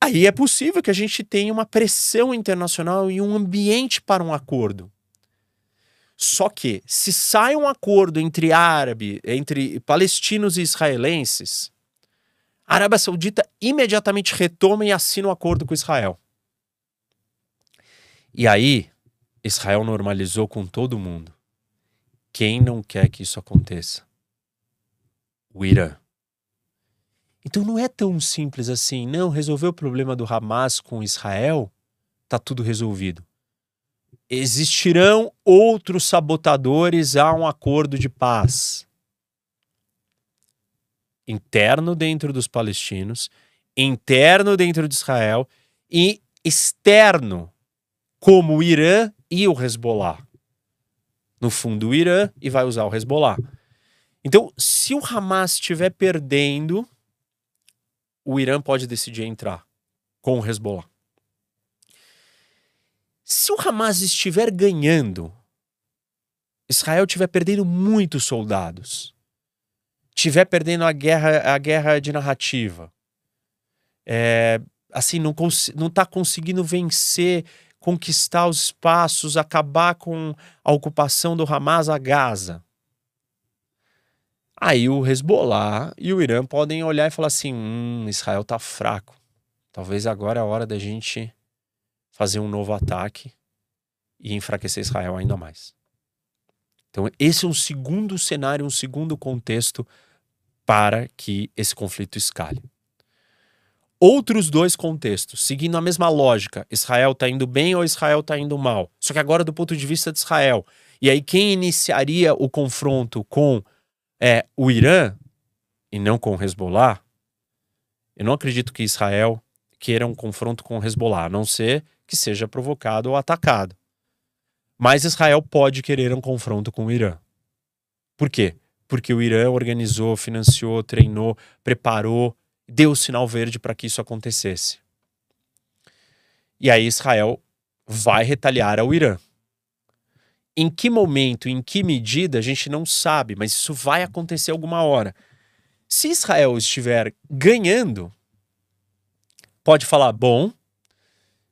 [SPEAKER 1] Aí é possível que a gente tenha uma pressão internacional e um ambiente para um acordo. Só que, se sai um acordo entre árabe, entre palestinos e israelenses, a Arábia Saudita imediatamente retoma e assina o um acordo com Israel. E aí, Israel normalizou com todo mundo. Quem não quer que isso aconteça? O Irã. Então não é tão simples assim, não, resolver o problema do Hamas com Israel, tá tudo resolvido. Existirão outros sabotadores a um acordo de paz. Interno dentro dos palestinos, interno dentro de Israel e externo, como o Irã e o Hezbollah. No fundo, o Irã e vai usar o Hezbollah. Então, se o Hamas estiver perdendo, o Irã pode decidir entrar com o Hezbollah. Se o Hamas estiver ganhando, Israel estiver perdendo muitos soldados, estiver perdendo a guerra, a guerra de narrativa, é, assim, não, não tá conseguindo vencer, conquistar os espaços, acabar com a ocupação do Hamas a Gaza. Aí o Hezbollah e o Irã podem olhar e falar assim: hum, Israel tá fraco. Talvez agora é a hora da gente fazer um novo ataque e enfraquecer Israel ainda mais. Então, esse é um segundo cenário, um segundo contexto para que esse conflito escale. Outros dois contextos, seguindo a mesma lógica: Israel está indo bem ou Israel está indo mal? Só que agora do ponto de vista de Israel. E aí, quem iniciaria o confronto com é o Irã e não com o Hezbollah, eu não acredito que Israel queira um confronto com o Hezbollah, a não ser que seja provocado ou atacado. Mas Israel pode querer um confronto com o Irã. Por quê? Porque o Irã organizou, financiou, treinou, preparou, deu o sinal verde para que isso acontecesse. E aí Israel vai retaliar ao Irã. Em que momento, em que medida, a gente não sabe, mas isso vai acontecer alguma hora. Se Israel estiver ganhando, pode falar: bom,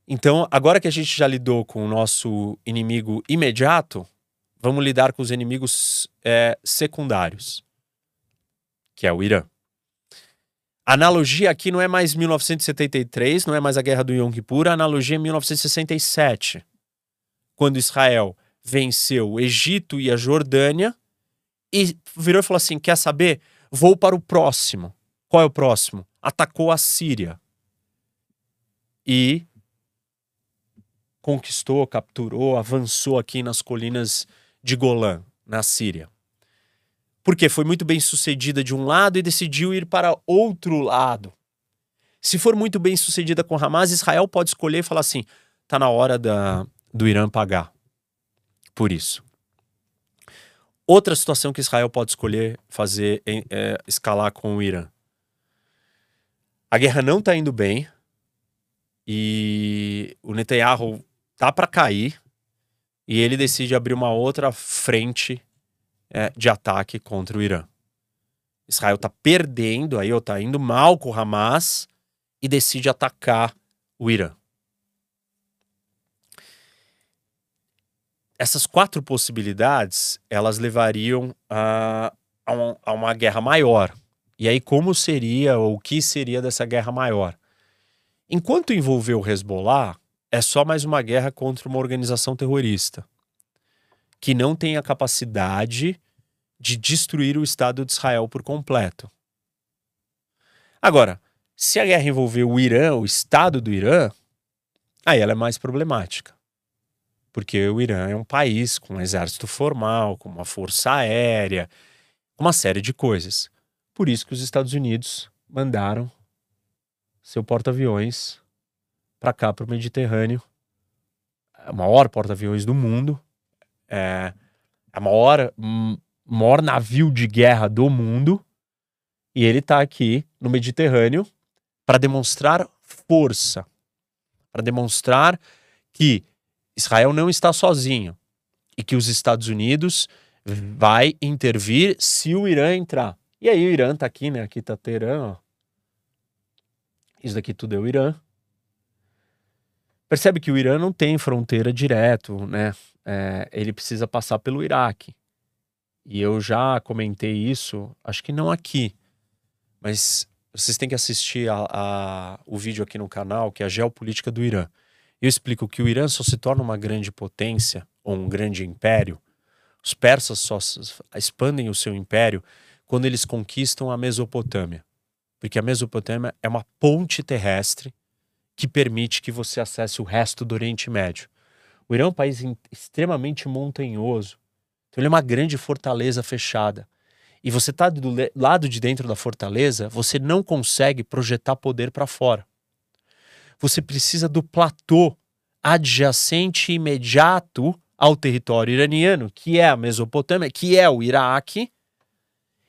[SPEAKER 1] então agora que a gente já lidou com o nosso inimigo imediato, vamos lidar com os inimigos é, secundários, que é o Irã. A analogia aqui não é mais 1973, não é mais a guerra do Yom Kippur, a analogia é 1967, quando Israel venceu o Egito e a Jordânia e virou e falou assim: quer saber? Vou para o próximo. Qual é o próximo? Atacou a Síria. E conquistou, capturou, avançou aqui nas colinas de Golã, na Síria. Porque foi muito bem sucedida de um lado e decidiu ir para outro lado. Se for muito bem sucedida com Hamas, Israel pode escolher e falar assim: tá na hora da, do Irã pagar por isso. Outra situação que Israel pode escolher fazer é escalar com o Irã. A guerra não está indo bem e o Netanyahu tá para cair e ele decide abrir uma outra frente é, de ataque contra o Irã. Israel está perdendo aí, ou tá indo mal com o Hamas e decide atacar o Irã. essas quatro possibilidades elas levariam a, a, um, a, uma guerra maior. E aí, como seria ou o que seria dessa guerra maior? Enquanto envolveu o Hezbollah, é só mais uma guerra contra uma organização terrorista que não tem a capacidade de destruir o Estado de Israel por completo. Agora, se a guerra envolver o Irã, o Estado do Irã, aí ela é mais problemática porque o Irã é um país com um exército formal, com uma força aérea, uma série de coisas. Por isso que os Estados Unidos mandaram seu porta-aviões para cá, para o Mediterrâneo, o maior porta-aviões do mundo, é a maior, maior navio de guerra do mundo, e ele está aqui no Mediterrâneo para demonstrar força, para demonstrar que Israel não está sozinho e que os Estados Unidos vai intervir se o Irã entrar. E aí o Irã tá aqui, né? Aqui tá Teherã, ó. Isso daqui tudo é o Irã. Percebe que o Irã não tem fronteira direto, né? É, ele precisa passar pelo Iraque. E eu já comentei isso, acho que não aqui, mas vocês têm que assistir a, a, o vídeo aqui no canal, que é a geopolítica do Irã. Eu explico que o Irã só se torna uma grande potência ou um grande império. Os persas só expandem o seu império quando eles conquistam a Mesopotâmia. Porque a Mesopotâmia é uma ponte terrestre que permite que você acesse o resto do Oriente Médio. O Irã é um país extremamente montanhoso, então ele é uma grande fortaleza fechada. E você está do lado de dentro da fortaleza, você não consegue projetar poder para fora. Você precisa do platô adjacente imediato ao território iraniano, que é a Mesopotâmia, que é o Iraque.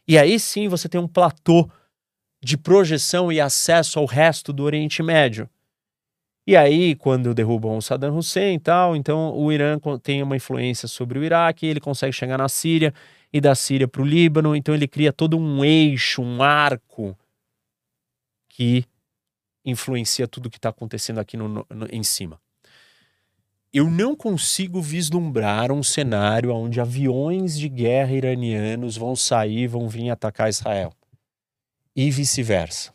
[SPEAKER 1] E aí sim você tem um platô de projeção e acesso ao resto do Oriente Médio. E aí, quando derrubam o Saddam Hussein e tal, então o Irã tem uma influência sobre o Iraque, ele consegue chegar na Síria e da Síria para o Líbano, então ele cria todo um eixo, um arco que influencia tudo que está acontecendo aqui no, no, em cima. Eu não consigo vislumbrar um cenário onde aviões de guerra iranianos vão sair, vão vir atacar Israel e vice-versa.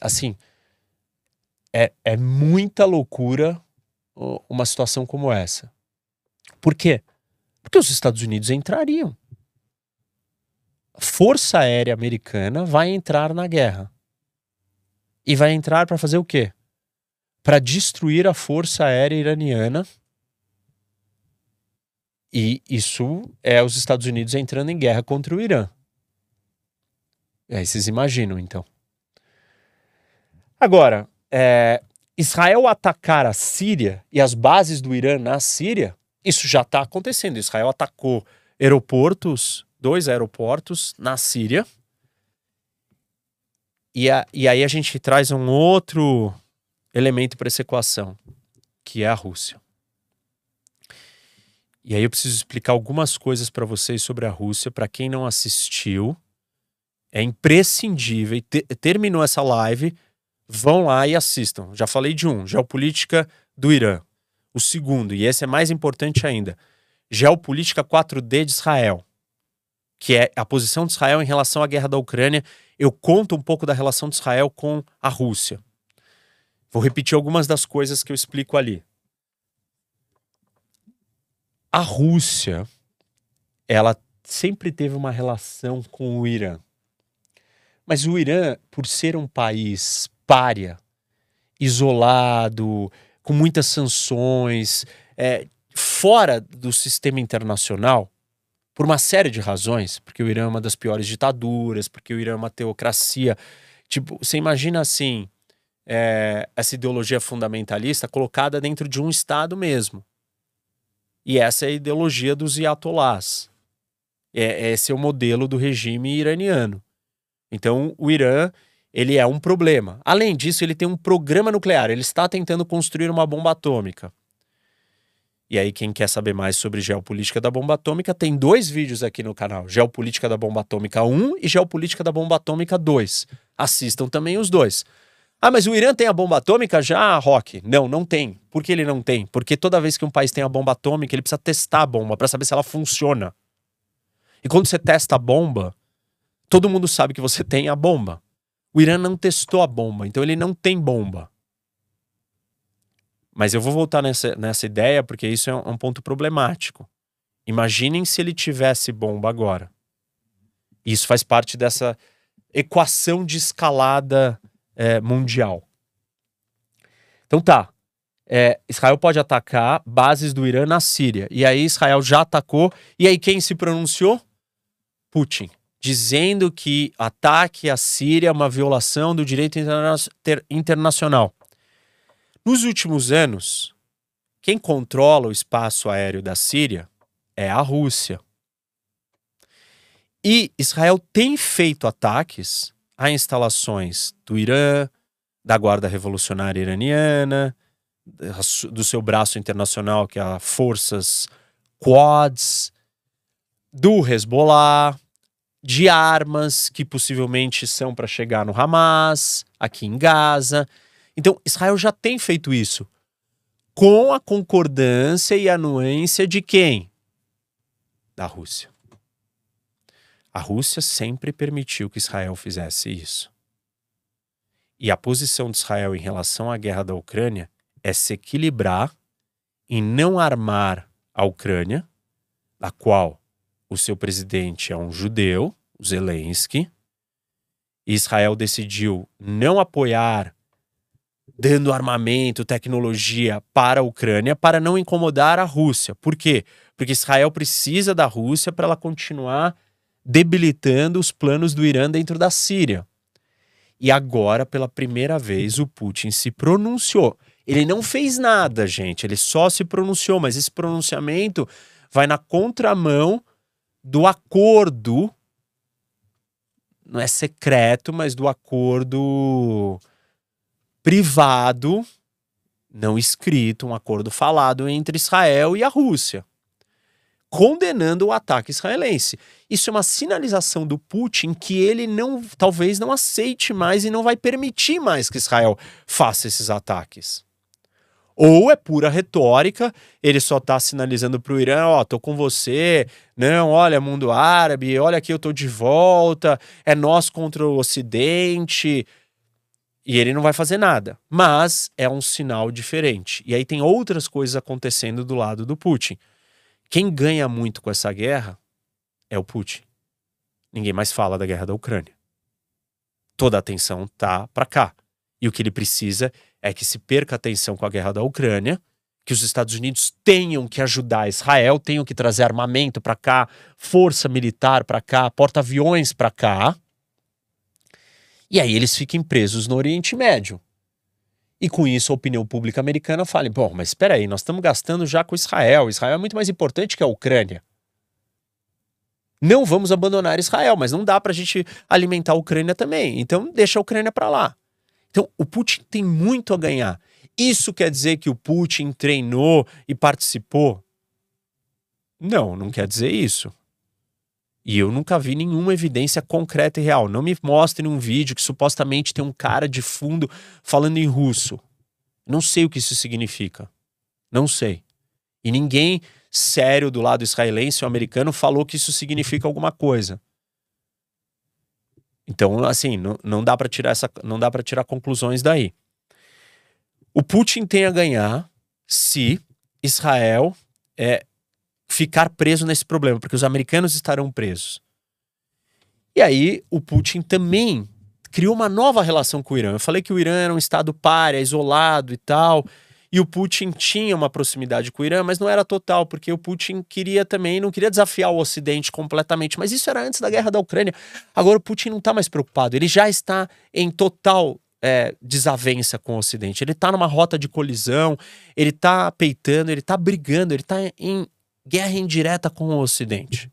[SPEAKER 1] Assim, é, é muita loucura uma situação como essa. Por quê? Porque os Estados Unidos entrariam. Força Aérea Americana vai entrar na guerra. E vai entrar para fazer o quê? Para destruir a Força Aérea Iraniana. E isso é os Estados Unidos entrando em guerra contra o Irã. E aí vocês imaginam, então. Agora, é, Israel atacar a Síria e as bases do Irã na Síria, isso já está acontecendo. Israel atacou aeroportos, dois aeroportos na Síria. E, a, e aí a gente traz um outro elemento para essa equação, que é a Rússia. E aí eu preciso explicar algumas coisas para vocês sobre a Rússia, para quem não assistiu. É imprescindível. terminou essa live, vão lá e assistam. Já falei de um, geopolítica do Irã. O segundo, e esse é mais importante ainda, geopolítica 4D de Israel, que é a posição de Israel em relação à guerra da Ucrânia. Eu conto um pouco da relação de Israel com a Rússia. Vou repetir algumas das coisas que eu explico ali. A Rússia, ela sempre teve uma relação com o Irã. Mas o Irã, por ser um país párea, isolado, com muitas sanções, é, fora do sistema internacional, por uma série de razões, porque o Irã é uma das piores ditaduras, porque o Irã é uma teocracia. Tipo, você imagina assim, é, essa ideologia fundamentalista colocada dentro de um Estado mesmo. E essa é a ideologia dos Ayatollahs. É, esse é o modelo do regime iraniano. Então, o Irã ele é um problema. Além disso, ele tem um programa nuclear. Ele está tentando construir uma bomba atômica. E aí, quem quer saber mais sobre geopolítica da bomba atômica, tem dois vídeos aqui no canal: Geopolítica da Bomba Atômica 1 e Geopolítica da Bomba Atômica 2. Assistam também os dois. Ah, mas o Irã tem a bomba atômica já, Rock? Não, não tem. Por que ele não tem? Porque toda vez que um país tem a bomba atômica, ele precisa testar a bomba para saber se ela funciona. E quando você testa a bomba, todo mundo sabe que você tem a bomba. O Irã não testou a bomba, então ele não tem bomba. Mas eu vou voltar nessa, nessa ideia porque isso é um ponto problemático. Imaginem se ele tivesse bomba agora. Isso faz parte dessa equação de escalada é, mundial. Então tá. É, Israel pode atacar bases do Irã na Síria. E aí Israel já atacou. E aí quem se pronunciou? Putin dizendo que ataque à Síria é uma violação do direito interna internacional. Nos últimos anos, quem controla o espaço aéreo da Síria é a Rússia. E Israel tem feito ataques a instalações do Irã, da Guarda Revolucionária Iraniana, do seu braço internacional, que é a Forças Quads, do Hezbollah, de armas que possivelmente são para chegar no Hamas, aqui em Gaza. Então, Israel já tem feito isso com a concordância e anuência de quem? Da Rússia. A Rússia sempre permitiu que Israel fizesse isso. E a posição de Israel em relação à guerra da Ucrânia é se equilibrar em não armar a Ucrânia, a qual o seu presidente é um judeu, Zelensky, Israel decidiu não apoiar, dando armamento, tecnologia para a Ucrânia, para não incomodar a Rússia. Por quê? Porque Israel precisa da Rússia para ela continuar debilitando os planos do Irã dentro da Síria. E agora, pela primeira vez, o Putin se pronunciou. Ele não fez nada, gente, ele só se pronunciou, mas esse pronunciamento vai na contramão do acordo não é secreto, mas do acordo privado, não escrito, um acordo falado entre Israel e a Rússia, condenando o ataque israelense. Isso é uma sinalização do Putin que ele não, talvez não aceite mais e não vai permitir mais que Israel faça esses ataques. Ou é pura retórica, ele só está sinalizando para o Irã: ó, tô com você, não, olha, mundo árabe, olha aqui, eu tô de volta, é nós contra o Ocidente. E ele não vai fazer nada. Mas é um sinal diferente. E aí tem outras coisas acontecendo do lado do Putin. Quem ganha muito com essa guerra é o Putin. Ninguém mais fala da guerra da Ucrânia. Toda a atenção tá para cá. E o que ele precisa é que se perca atenção com a guerra da Ucrânia, que os Estados Unidos tenham que ajudar Israel, tenham que trazer armamento para cá, força militar para cá, porta-aviões para cá. E aí eles fiquem presos no Oriente Médio. E com isso a opinião pública americana fala: bom, mas espera aí, nós estamos gastando já com Israel. Israel é muito mais importante que a Ucrânia. Não vamos abandonar Israel, mas não dá para a gente alimentar a Ucrânia também. Então deixa a Ucrânia para lá. Então, o Putin tem muito a ganhar. Isso quer dizer que o Putin treinou e participou? Não, não quer dizer isso. E eu nunca vi nenhuma evidência concreta e real. Não me mostrem um vídeo que supostamente tem um cara de fundo falando em russo. Não sei o que isso significa. Não sei. E ninguém sério do lado israelense ou americano falou que isso significa alguma coisa. Então, assim, não, não dá para tirar essa, não dá para tirar conclusões daí. O Putin tem a ganhar se Israel é, ficar preso nesse problema, porque os americanos estarão presos. E aí o Putin também criou uma nova relação com o Irã. Eu falei que o Irã era um estado párea, isolado e tal. E o Putin tinha uma proximidade com o Irã, mas não era total, porque o Putin queria também, não queria desafiar o Ocidente completamente. Mas isso era antes da guerra da Ucrânia. Agora o Putin não está mais preocupado, ele já está em total é, desavença com o Ocidente. Ele está numa rota de colisão, ele está peitando, ele está brigando, ele está em guerra indireta com o Ocidente.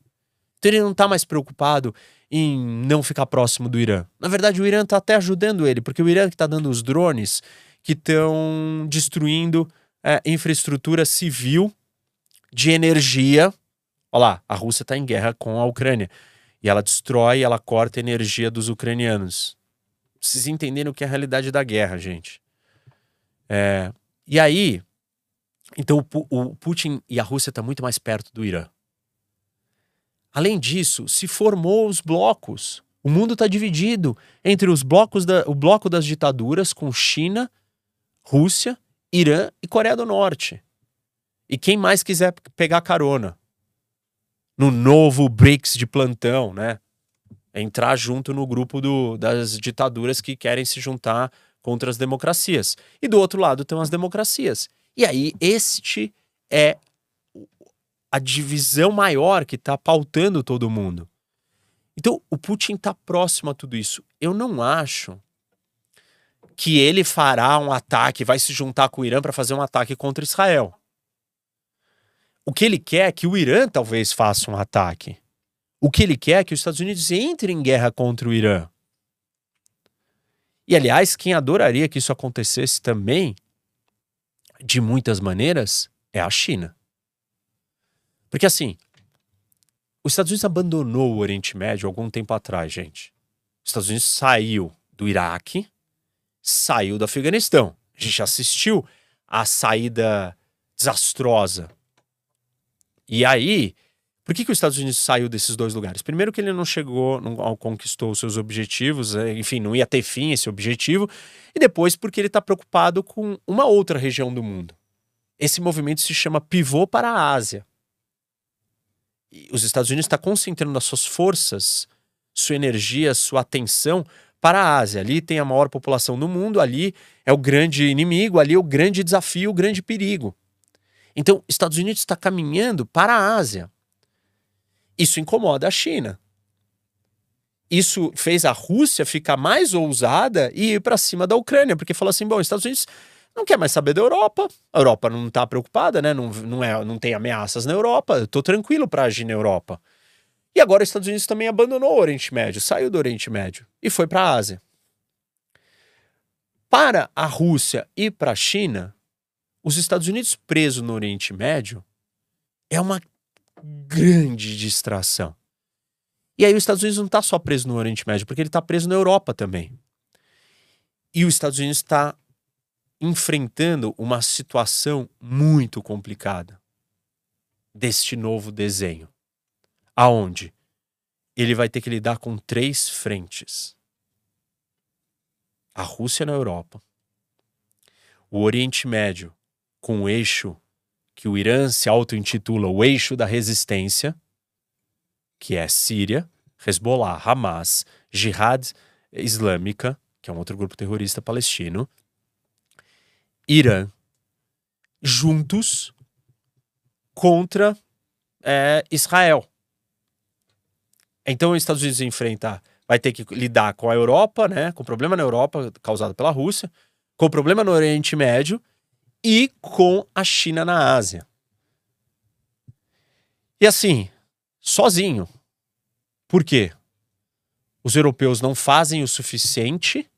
[SPEAKER 1] Então ele não está mais preocupado em não ficar próximo do Irã. Na verdade, o Irã está até ajudando ele, porque o Irã que está dando os drones que estão destruindo é, infraestrutura civil de energia. Olha lá, a Rússia está em guerra com a Ucrânia. E ela destrói, ela corta a energia dos ucranianos. Vocês entenderam o que é a realidade da guerra, gente. É, e aí, então o, o Putin e a Rússia estão tá muito mais perto do Irã. Além disso, se formou os blocos. O mundo está dividido entre os blocos da, o bloco das ditaduras com China Rússia, Irã e Coreia do Norte. E quem mais quiser pegar carona no novo BRICS de plantão, né? Entrar junto no grupo do, das ditaduras que querem se juntar contra as democracias. E do outro lado estão as democracias. E aí, este é a divisão maior que está pautando todo mundo. Então, o Putin está próximo a tudo isso. Eu não acho que ele fará um ataque, vai se juntar com o Irã para fazer um ataque contra Israel. O que ele quer é que o Irã talvez faça um ataque. O que ele quer é que os Estados Unidos entrem em guerra contra o Irã. E aliás, quem adoraria que isso acontecesse também, de muitas maneiras, é a China. Porque assim, os Estados Unidos abandonou o Oriente Médio algum tempo atrás, gente. Os Estados Unidos saiu do Iraque, saiu do Afeganistão. A gente assistiu a saída desastrosa. E aí, por que, que os Estados Unidos saiu desses dois lugares? Primeiro que ele não chegou, não conquistou os seus objetivos, é, enfim, não ia ter fim esse objetivo. E depois porque ele está preocupado com uma outra região do mundo. Esse movimento se chama pivô para a Ásia. E os Estados Unidos estão tá concentrando as suas forças, sua energia, sua atenção para a Ásia. Ali tem a maior população do mundo, ali é o grande inimigo, ali é o grande desafio, o grande perigo. Então, Estados Unidos está caminhando para a Ásia. Isso incomoda a China. Isso fez a Rússia ficar mais ousada e ir para cima da Ucrânia, porque falou assim: bom, Estados Unidos não quer mais saber da Europa, a Europa não está preocupada, né? Não, não, é, não tem ameaças na Europa, eu estou tranquilo para agir na Europa. E agora os Estados Unidos também abandonou o Oriente Médio, saiu do Oriente Médio e foi para a Ásia. Para a Rússia e para a China, os Estados Unidos presos no Oriente Médio é uma grande distração. E aí os Estados Unidos não está só preso no Oriente Médio, porque ele está preso na Europa também. E os Estados Unidos está enfrentando uma situação muito complicada deste novo desenho aonde? Ele vai ter que lidar com três frentes: a Rússia na Europa, o Oriente Médio com o eixo que o Irã se auto-intitula o eixo da resistência, que é Síria, Hezbollah, Hamas, Jihad Islâmica, que é um outro grupo terrorista palestino, Irã, juntos contra é, Israel. Então os Estados Unidos enfrenta, vai ter que lidar com a Europa, né, com o problema na Europa causado pela Rússia, com o problema no Oriente Médio e com a China na Ásia. E assim, sozinho. Por quê? Os europeus não fazem o suficiente,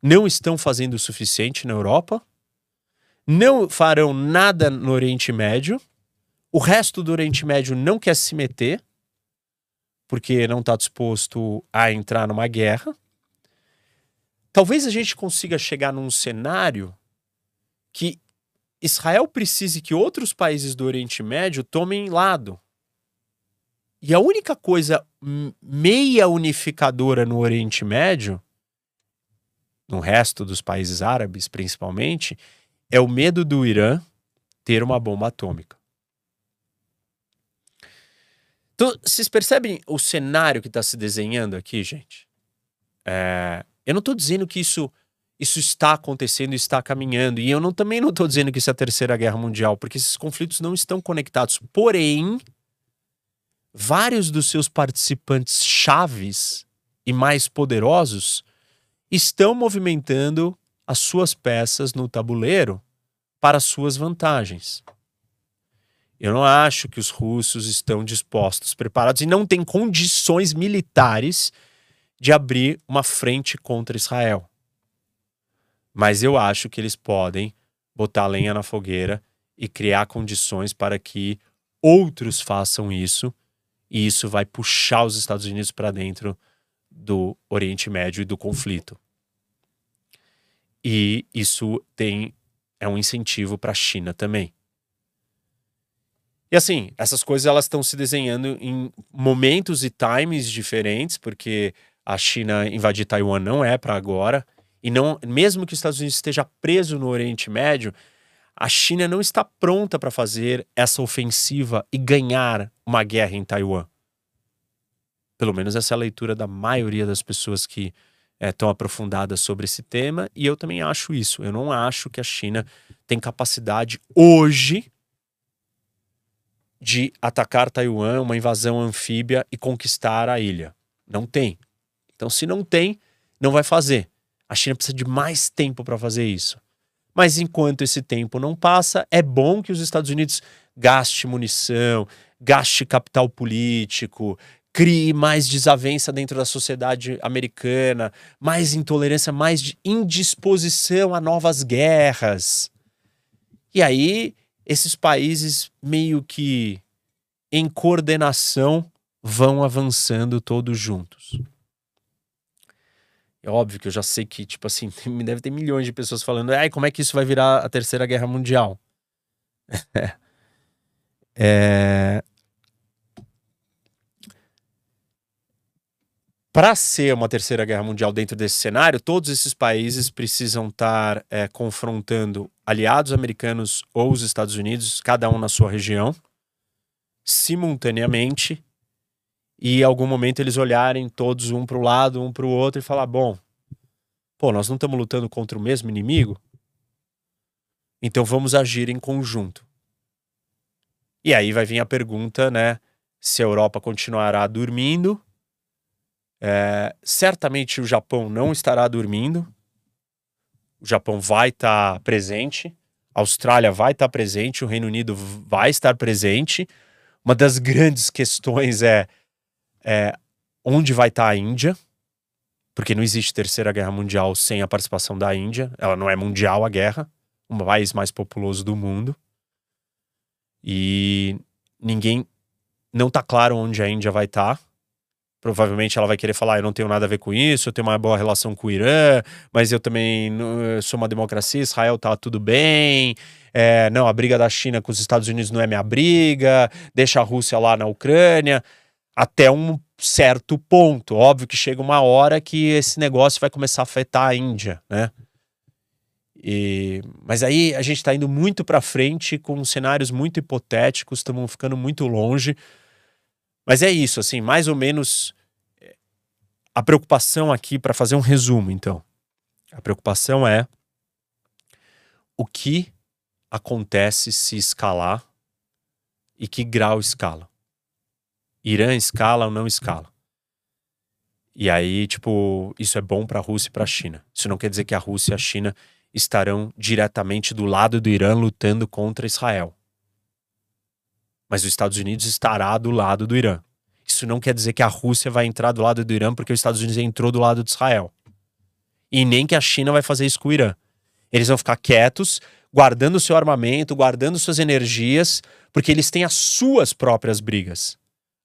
[SPEAKER 1] não estão fazendo o suficiente na Europa, não farão nada no Oriente Médio, o resto do Oriente Médio não quer se meter, porque não está disposto a entrar numa guerra. Talvez a gente consiga chegar num cenário que Israel precise que outros países do Oriente Médio tomem lado. E a única coisa meia unificadora no Oriente Médio, no resto dos países árabes principalmente, é o medo do Irã ter uma bomba atômica. Então, vocês percebem o cenário que está se desenhando aqui, gente? É, eu não estou dizendo que isso, isso está acontecendo está caminhando. E eu não, também não estou dizendo que isso é a Terceira Guerra Mundial, porque esses conflitos não estão conectados. Porém, vários dos seus participantes chaves e mais poderosos estão movimentando as suas peças no tabuleiro para suas vantagens. Eu não acho que os russos estão dispostos, preparados e não têm condições militares de abrir uma frente contra Israel. Mas eu acho que eles podem botar lenha na fogueira e criar condições para que outros façam isso, e isso vai puxar os Estados Unidos para dentro do Oriente Médio e do conflito. E isso tem é um incentivo para a China também. E assim, essas coisas elas estão se desenhando em momentos e times diferentes, porque a China invadir Taiwan não é para agora, e não, mesmo que os Estados Unidos esteja preso no Oriente Médio, a China não está pronta para fazer essa ofensiva e ganhar uma guerra em Taiwan. Pelo menos essa é a leitura da maioria das pessoas que estão eh, é, aprofundadas sobre esse tema, e eu também acho isso. Eu não acho que a China tem capacidade hoje de atacar Taiwan, uma invasão anfíbia e conquistar a ilha. Não tem. Então, se não tem, não vai fazer. A China precisa de mais tempo para fazer isso. Mas enquanto esse tempo não passa, é bom que os Estados Unidos gaste munição, gaste capital político, crie mais desavença dentro da sociedade americana, mais intolerância, mais indisposição a novas guerras. E aí esses países meio que em coordenação vão avançando todos juntos. É óbvio que eu já sei que, tipo assim, deve ter milhões de pessoas falando, ai, como é que isso vai virar a Terceira Guerra Mundial? é, para ser uma terceira guerra mundial dentro desse cenário, todos esses países precisam estar é, confrontando aliados americanos ou os Estados Unidos, cada um na sua região, simultaneamente, e em algum momento eles olharem todos um para o lado, um para o outro e falar: bom, pô, nós não estamos lutando contra o mesmo inimigo? Então vamos agir em conjunto. E aí vai vir a pergunta, né? Se a Europa continuará dormindo. É, certamente o Japão não estará dormindo. O Japão vai estar tá presente. A Austrália vai estar tá presente. O Reino Unido vai estar presente. Uma das grandes questões é, é onde vai estar tá a Índia porque não existe terceira guerra mundial sem a participação da Índia. Ela não é mundial a guerra, um país mais populoso do mundo. E ninguém não tá claro onde a Índia vai estar. Provavelmente ela vai querer falar: eu não tenho nada a ver com isso, eu tenho uma boa relação com o Irã, mas eu também eu sou uma democracia, Israel tá tudo bem. É, não, a briga da China com os Estados Unidos não é minha briga, deixa a Rússia lá na Ucrânia. Até um certo ponto. Óbvio que chega uma hora que esse negócio vai começar a afetar a Índia, né? E, mas aí a gente está indo muito para frente com cenários muito hipotéticos, estamos ficando muito longe. Mas é isso, assim, mais ou menos a preocupação aqui para fazer um resumo, então. A preocupação é o que acontece se escalar e que grau escala. Irã escala ou não escala. E aí, tipo, isso é bom para a Rússia e para a China. Isso não quer dizer que a Rússia e a China estarão diretamente do lado do Irã lutando contra Israel. Mas os Estados Unidos estará do lado do Irã. Isso não quer dizer que a Rússia vai entrar do lado do Irã porque os Estados Unidos entrou do lado de Israel. E nem que a China vai fazer isso com o Irã. Eles vão ficar quietos, guardando seu armamento, guardando suas energias, porque eles têm as suas próprias brigas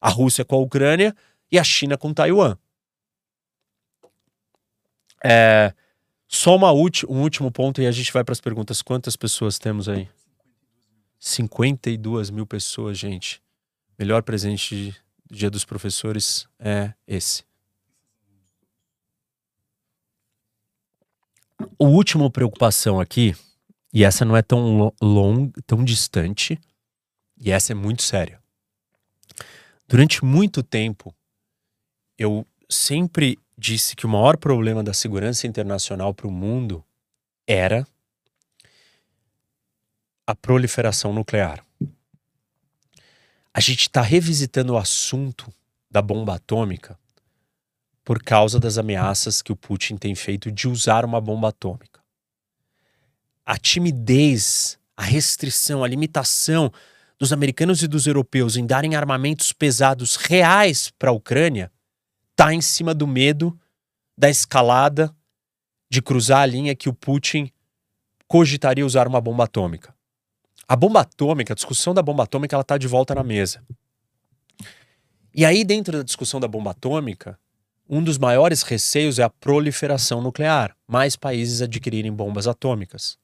[SPEAKER 1] a Rússia com a Ucrânia e a China com Taiwan. É, só uma um último ponto e a gente vai para as perguntas. Quantas pessoas temos aí? 52 mil pessoas, gente. Melhor presente de Dia dos Professores é esse. O último preocupação aqui, e essa não é tão long, tão distante, e essa é muito séria. Durante muito tempo, eu sempre disse que o maior problema da segurança internacional para o mundo era a proliferação nuclear. A gente está revisitando o assunto da bomba atômica por causa das ameaças que o Putin tem feito de usar uma bomba atômica. A timidez, a restrição, a limitação dos americanos e dos europeus em darem armamentos pesados reais para a Ucrânia está em cima do medo da escalada de cruzar a linha que o Putin cogitaria usar uma bomba atômica. A bomba atômica, a discussão da bomba atômica, ela está de volta na mesa. E aí, dentro da discussão da bomba atômica, um dos maiores receios é a proliferação nuclear, mais países adquirirem bombas atômicas.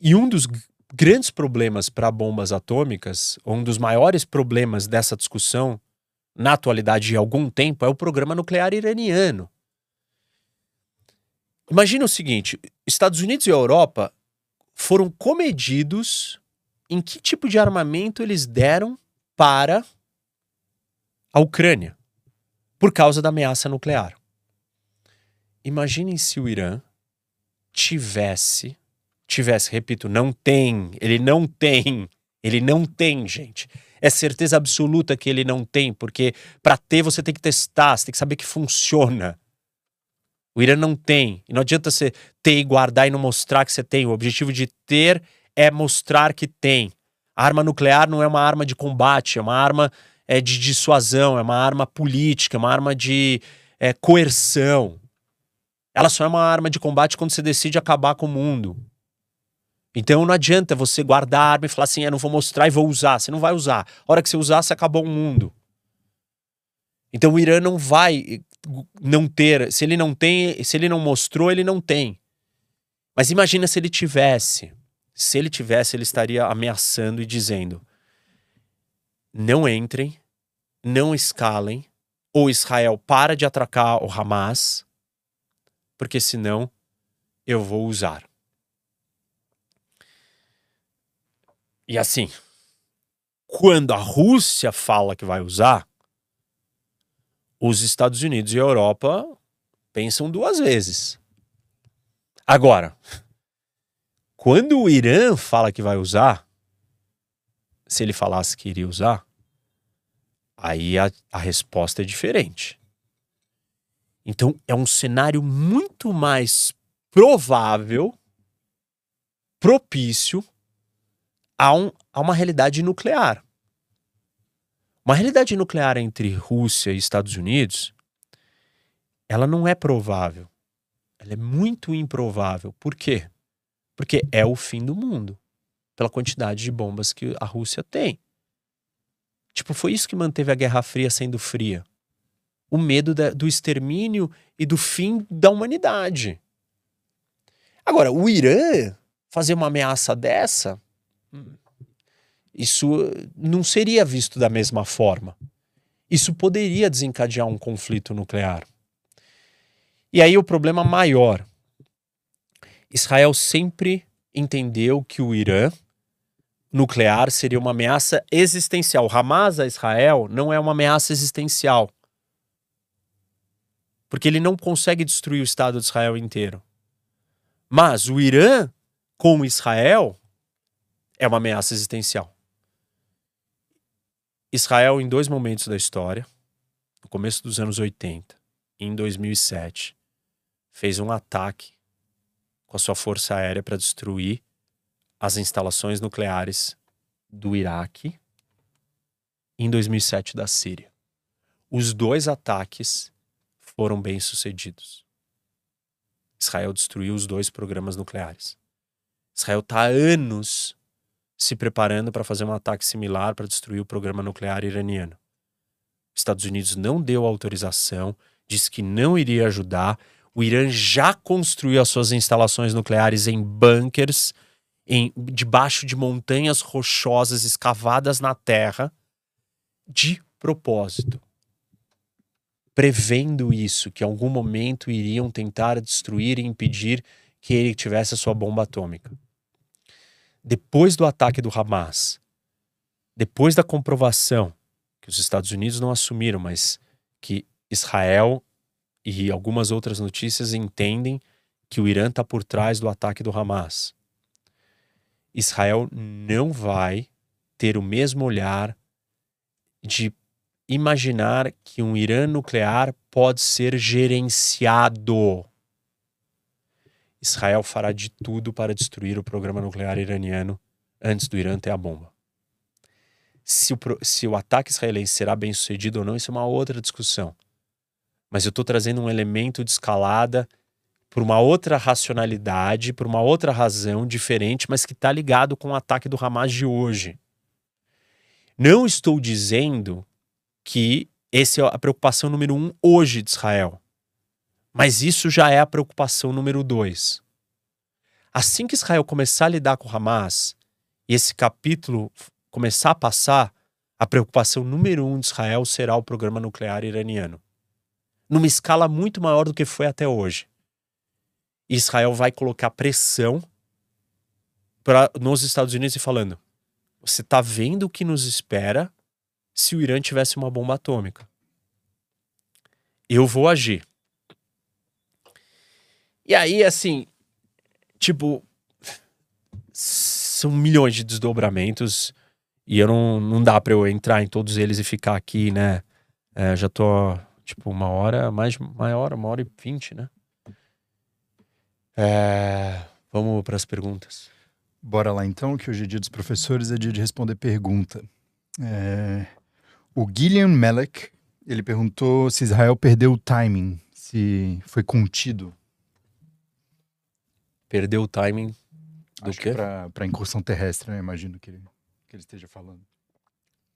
[SPEAKER 1] E um dos grandes problemas para bombas atômicas, um dos maiores problemas dessa discussão na atualidade de algum tempo é o programa nuclear iraniano. Imagina o seguinte: Estados Unidos e Europa foram comedidos em que tipo de armamento eles deram para a Ucrânia por causa da ameaça nuclear. Imaginem se o Irã tivesse tivesse, repito, não tem, ele não tem, ele não tem, gente. É certeza absoluta que ele não tem, porque para ter você tem que testar, você tem que saber que funciona. O Irã não tem. E não adianta você ter e guardar e não mostrar que você tem. O objetivo de ter é mostrar que tem. A arma nuclear não é uma arma de combate, é uma arma é, de dissuasão, é uma arma política, é uma arma de é, coerção. Ela só é uma arma de combate quando você decide acabar com o mundo. Então não adianta você guardar a arma e falar assim, eu ah, não vou mostrar e vou usar. Você não vai usar. A hora que você usar, você acabou o mundo. Então o Irã não vai não ter. Se ele não tem, se ele não mostrou, ele não tem. Mas imagina se ele tivesse. Se ele tivesse, ele estaria ameaçando e dizendo: não entrem, não escalem, ou Israel para de atracar o Hamas, porque senão eu vou usar. E assim, quando a Rússia fala que vai usar, os Estados Unidos e a Europa pensam duas vezes. Agora, quando o Irã fala que vai usar, se ele falasse que iria usar, aí a, a resposta é diferente. Então é um cenário muito mais provável, propício a, um, a uma realidade nuclear. Uma realidade nuclear entre Rússia e Estados Unidos, ela não é provável. Ela é muito improvável. Por quê? Porque é o fim do mundo, pela quantidade de bombas que a Rússia tem. Tipo, foi isso que manteve a Guerra Fria sendo fria. O medo da, do extermínio e do fim da humanidade. Agora, o Irã fazer uma ameaça dessa, isso não seria visto da mesma forma. Isso poderia desencadear um conflito nuclear. E aí o problema maior. Israel sempre entendeu que o Irã nuclear seria uma ameaça existencial. Hamas a Israel não é uma ameaça existencial. Porque ele não consegue destruir o Estado de Israel inteiro. Mas o Irã com Israel é uma ameaça existencial. Israel, em dois momentos da história, no começo dos anos 80 e em 2007, fez um ataque com a sua força aérea para destruir as instalações nucleares do Iraque em 2007 da Síria. Os dois ataques foram bem sucedidos. Israel destruiu os dois programas nucleares. Israel está há anos se preparando para fazer um ataque similar para destruir o programa nuclear iraniano. Estados Unidos não deu autorização, disse que não iria ajudar. O Irã já construiu as suas instalações nucleares em bunkers, em, debaixo de montanhas rochosas escavadas na terra, de propósito. Prevendo isso, que em algum momento iriam tentar destruir e impedir que ele tivesse a sua bomba atômica. Depois do ataque do Hamas, depois da comprovação que os Estados Unidos não assumiram, mas que Israel e algumas outras notícias entendem que o Irã está por trás do ataque do Hamas. Israel não vai ter o mesmo olhar de imaginar que um Irã nuclear pode ser gerenciado. Israel fará de tudo para destruir o programa nuclear iraniano antes do Irã ter a bomba. Se o, se o ataque israelense será bem sucedido ou não, isso é uma outra discussão mas eu estou trazendo um elemento de escalada por uma outra racionalidade, por uma outra razão diferente, mas que está ligado com o ataque do Hamas de hoje. Não estou dizendo que essa é a preocupação número um hoje de Israel, mas isso já é a preocupação número dois. Assim que Israel começar a lidar com Hamas e esse capítulo começar a passar, a preocupação número um de Israel será o programa nuclear iraniano numa escala muito maior do que foi até hoje. Israel vai colocar pressão para nos Estados Unidos e falando: você está vendo o que nos espera se o Irã tivesse uma bomba atômica? Eu vou agir. E aí, assim, tipo, são milhões de desdobramentos e eu não, não dá para eu entrar em todos eles e ficar aqui, né? É, já tô Tipo, uma hora, mais maior, uma hora e vinte, né? É, vamos para as perguntas.
[SPEAKER 2] Bora lá então, que hoje é dia dos professores, é dia de responder pergunta. É, o Gillian Melek, ele perguntou se Israel perdeu o timing, se foi contido.
[SPEAKER 1] Perdeu o timing do
[SPEAKER 2] Acho
[SPEAKER 1] quê?
[SPEAKER 2] Para incursão terrestre, né? Imagino que ele, que ele esteja falando.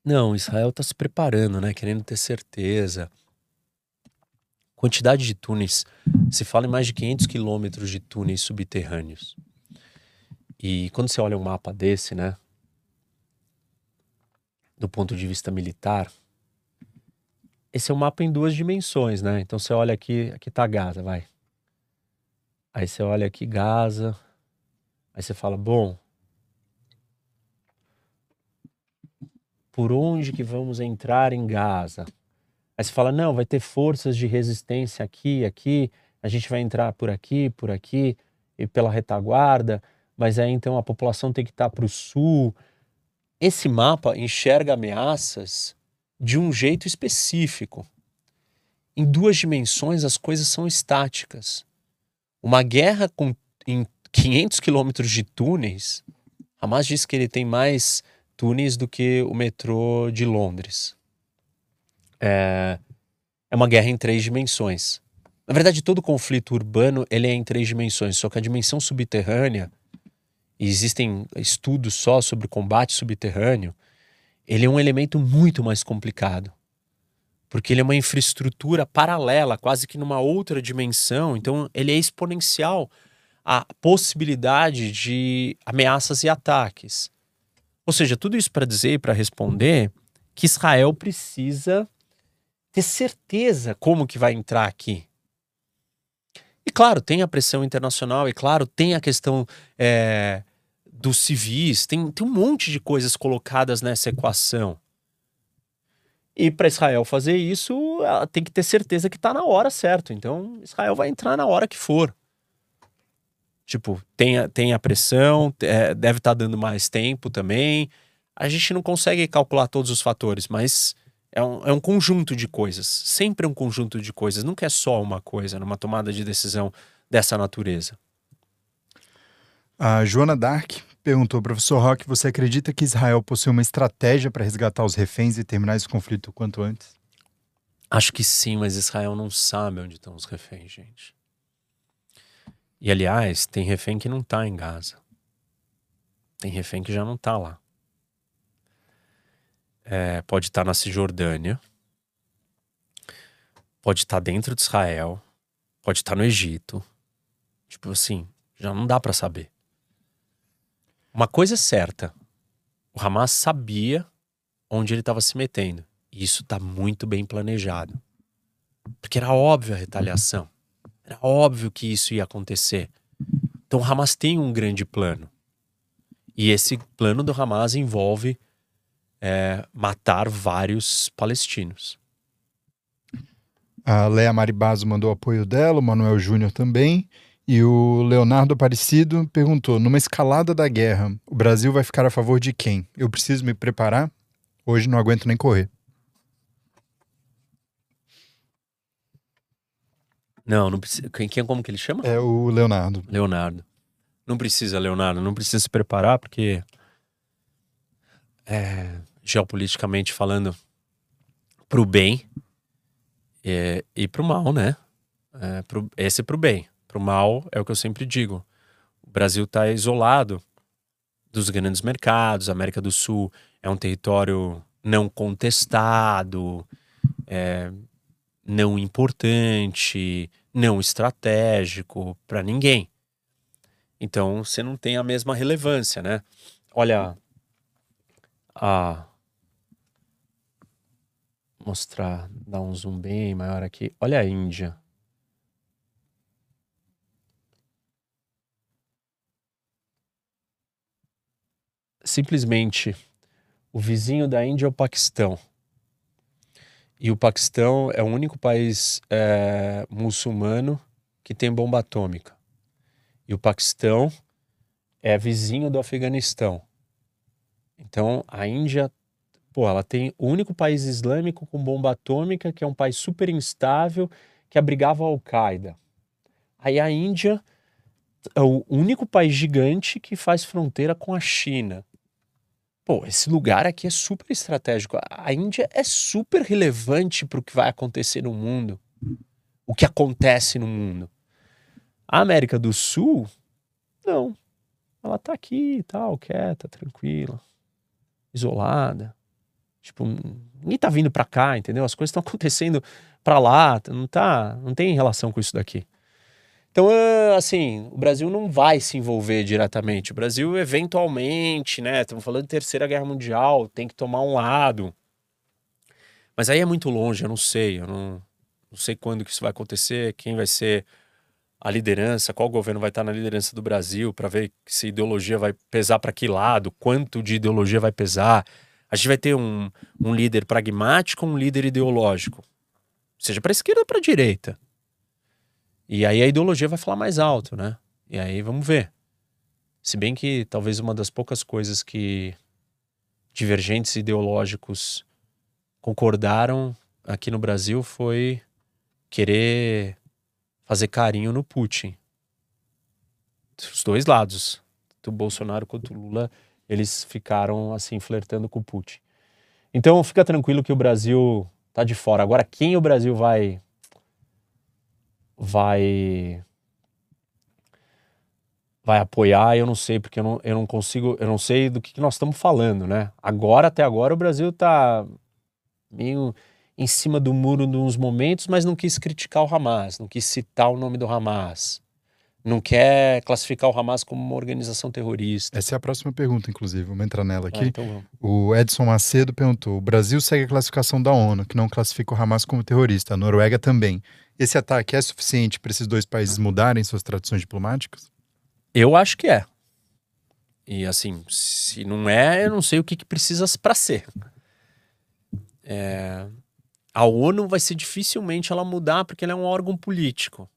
[SPEAKER 1] Não, Israel está se preparando, né? Querendo ter certeza quantidade de túneis. Se fala em mais de 500 quilômetros de túneis subterrâneos. E quando você olha um mapa desse, né, do ponto de vista militar, esse é um mapa em duas dimensões, né? Então você olha aqui, aqui tá Gaza, vai. Aí você olha aqui Gaza, aí você fala, bom, por onde que vamos entrar em Gaza? Aí você fala, não, vai ter forças de resistência aqui, aqui, a gente vai entrar por aqui, por aqui. e pela retaguarda, mas aí então a população tem que estar para o sul. Esse mapa enxerga ameaças de um jeito específico. Em duas dimensões as coisas são estáticas. Uma guerra com, em 500 quilômetros de túneis, Hamas diz que ele tem mais túneis do que o metrô de Londres. É, é uma guerra em três dimensões. Na verdade, todo conflito urbano ele é em três dimensões, só que a dimensão subterrânea, e existem estudos só sobre combate subterrâneo, ele é um elemento muito mais complicado. Porque ele é uma infraestrutura paralela, quase que numa outra dimensão, então ele é exponencial à possibilidade de ameaças e ataques. Ou seja, tudo isso para dizer e para responder que Israel precisa ter certeza como que vai entrar aqui. E claro, tem a pressão internacional, e claro, tem a questão é, dos civis, tem, tem um monte de coisas colocadas nessa equação. E para Israel fazer isso, ela tem que ter certeza que está na hora certa. Então, Israel vai entrar na hora que for. Tipo, tem a, tem a pressão, é, deve estar tá dando mais tempo também. A gente não consegue calcular todos os fatores, mas é um, é um conjunto de coisas. Sempre é um conjunto de coisas. Nunca é só uma coisa numa tomada de decisão dessa natureza.
[SPEAKER 2] A Joana Dark perguntou, professor Rock, você acredita que Israel possui uma estratégia para resgatar os reféns e terminar esse conflito o quanto antes?
[SPEAKER 1] Acho que sim, mas Israel não sabe onde estão os reféns, gente. E aliás, tem refém que não está em Gaza. Tem refém que já não está lá é, pode estar na Cisjordânia, pode estar dentro de Israel, pode estar no Egito. Tipo assim, já não dá para saber. Uma coisa é certa: o Hamas sabia onde ele estava se metendo. E isso está muito bem planejado. Porque era óbvio a retaliação. Era óbvio que isso ia acontecer. Então o Hamas tem um grande plano. E esse plano do Hamas envolve é, matar vários palestinos.
[SPEAKER 2] A Lea Maribazo mandou apoio dela, o Manuel Júnior também. E o Leonardo Aparecido perguntou: numa escalada da guerra, o Brasil vai ficar a favor de quem? Eu preciso me preparar? Hoje não aguento nem correr.
[SPEAKER 1] Não, não precisa. Quem, quem, como que ele chama?
[SPEAKER 2] É o Leonardo.
[SPEAKER 1] Leonardo. Não precisa, Leonardo, não precisa se preparar, porque. É, geopoliticamente falando, para o bem é, e para o mal, né? É, pro, esse é para o bem. Para o mal é o que eu sempre digo. O Brasil está isolado dos grandes mercados. A América do Sul é um território não contestado, é, não importante, não estratégico para ninguém. Então você não tem a mesma relevância, né? Olha a mostrar, dar um zoom bem maior aqui. Olha a Índia. Simplesmente o vizinho da Índia é o Paquistão. E o Paquistão é o único país é, muçulmano que tem bomba atômica. E o Paquistão é vizinho do Afeganistão. Então a Índia Pô, ela tem o único país islâmico com bomba atômica, que é um país super instável, que abrigava a Al-Qaeda. Aí a Índia é o único país gigante que faz fronteira com a China. Pô, esse lugar aqui é super estratégico. A Índia é super relevante para o que vai acontecer no mundo, o que acontece no mundo. A América do Sul, não. Ela tá aqui e tal, quieta, tranquila, isolada. Tipo, ninguém tá vindo para cá, entendeu? As coisas estão acontecendo para lá, não tá, não tem relação com isso daqui. Então, ah, assim, o Brasil não vai se envolver diretamente. O Brasil, eventualmente, né? Estamos falando de Terceira Guerra Mundial, tem que tomar um lado. Mas aí é muito longe, eu não sei. Eu não, não sei quando que isso vai acontecer, quem vai ser a liderança, qual governo vai estar na liderança do Brasil, para ver se ideologia vai pesar para que lado, quanto de ideologia vai pesar. A gente vai ter um, um líder pragmático, um líder ideológico. Seja para esquerda ou para direita. E aí a ideologia vai falar mais alto, né? E aí vamos ver. Se bem que talvez uma das poucas coisas que divergentes ideológicos concordaram aqui no Brasil foi querer fazer carinho no Putin. Os dois lados, tanto o Bolsonaro quanto Lula, eles ficaram assim flertando com o Putin. Então fica tranquilo que o Brasil tá de fora. Agora quem o Brasil vai vai vai apoiar, eu não sei, porque eu não, eu não consigo, eu não sei do que, que nós estamos falando, né? Agora, até agora, o Brasil está meio em cima do muro nos momentos, mas não quis criticar o Hamas, não quis citar o nome do Hamas, não quer classificar o Hamas como uma organização terrorista.
[SPEAKER 2] Essa é a próxima pergunta, inclusive, vamos entrar nela aqui.
[SPEAKER 1] Ah, então
[SPEAKER 2] o Edson Macedo perguntou: o Brasil segue a classificação da ONU, que não classifica o Hamas como terrorista, a Noruega também. Esse ataque é suficiente para esses dois países mudarem suas tradições diplomáticas?
[SPEAKER 1] Eu acho que é. E assim, se não é, eu não sei o que, que precisa para ser. É... A ONU vai ser dificilmente ela mudar porque ela é um órgão político.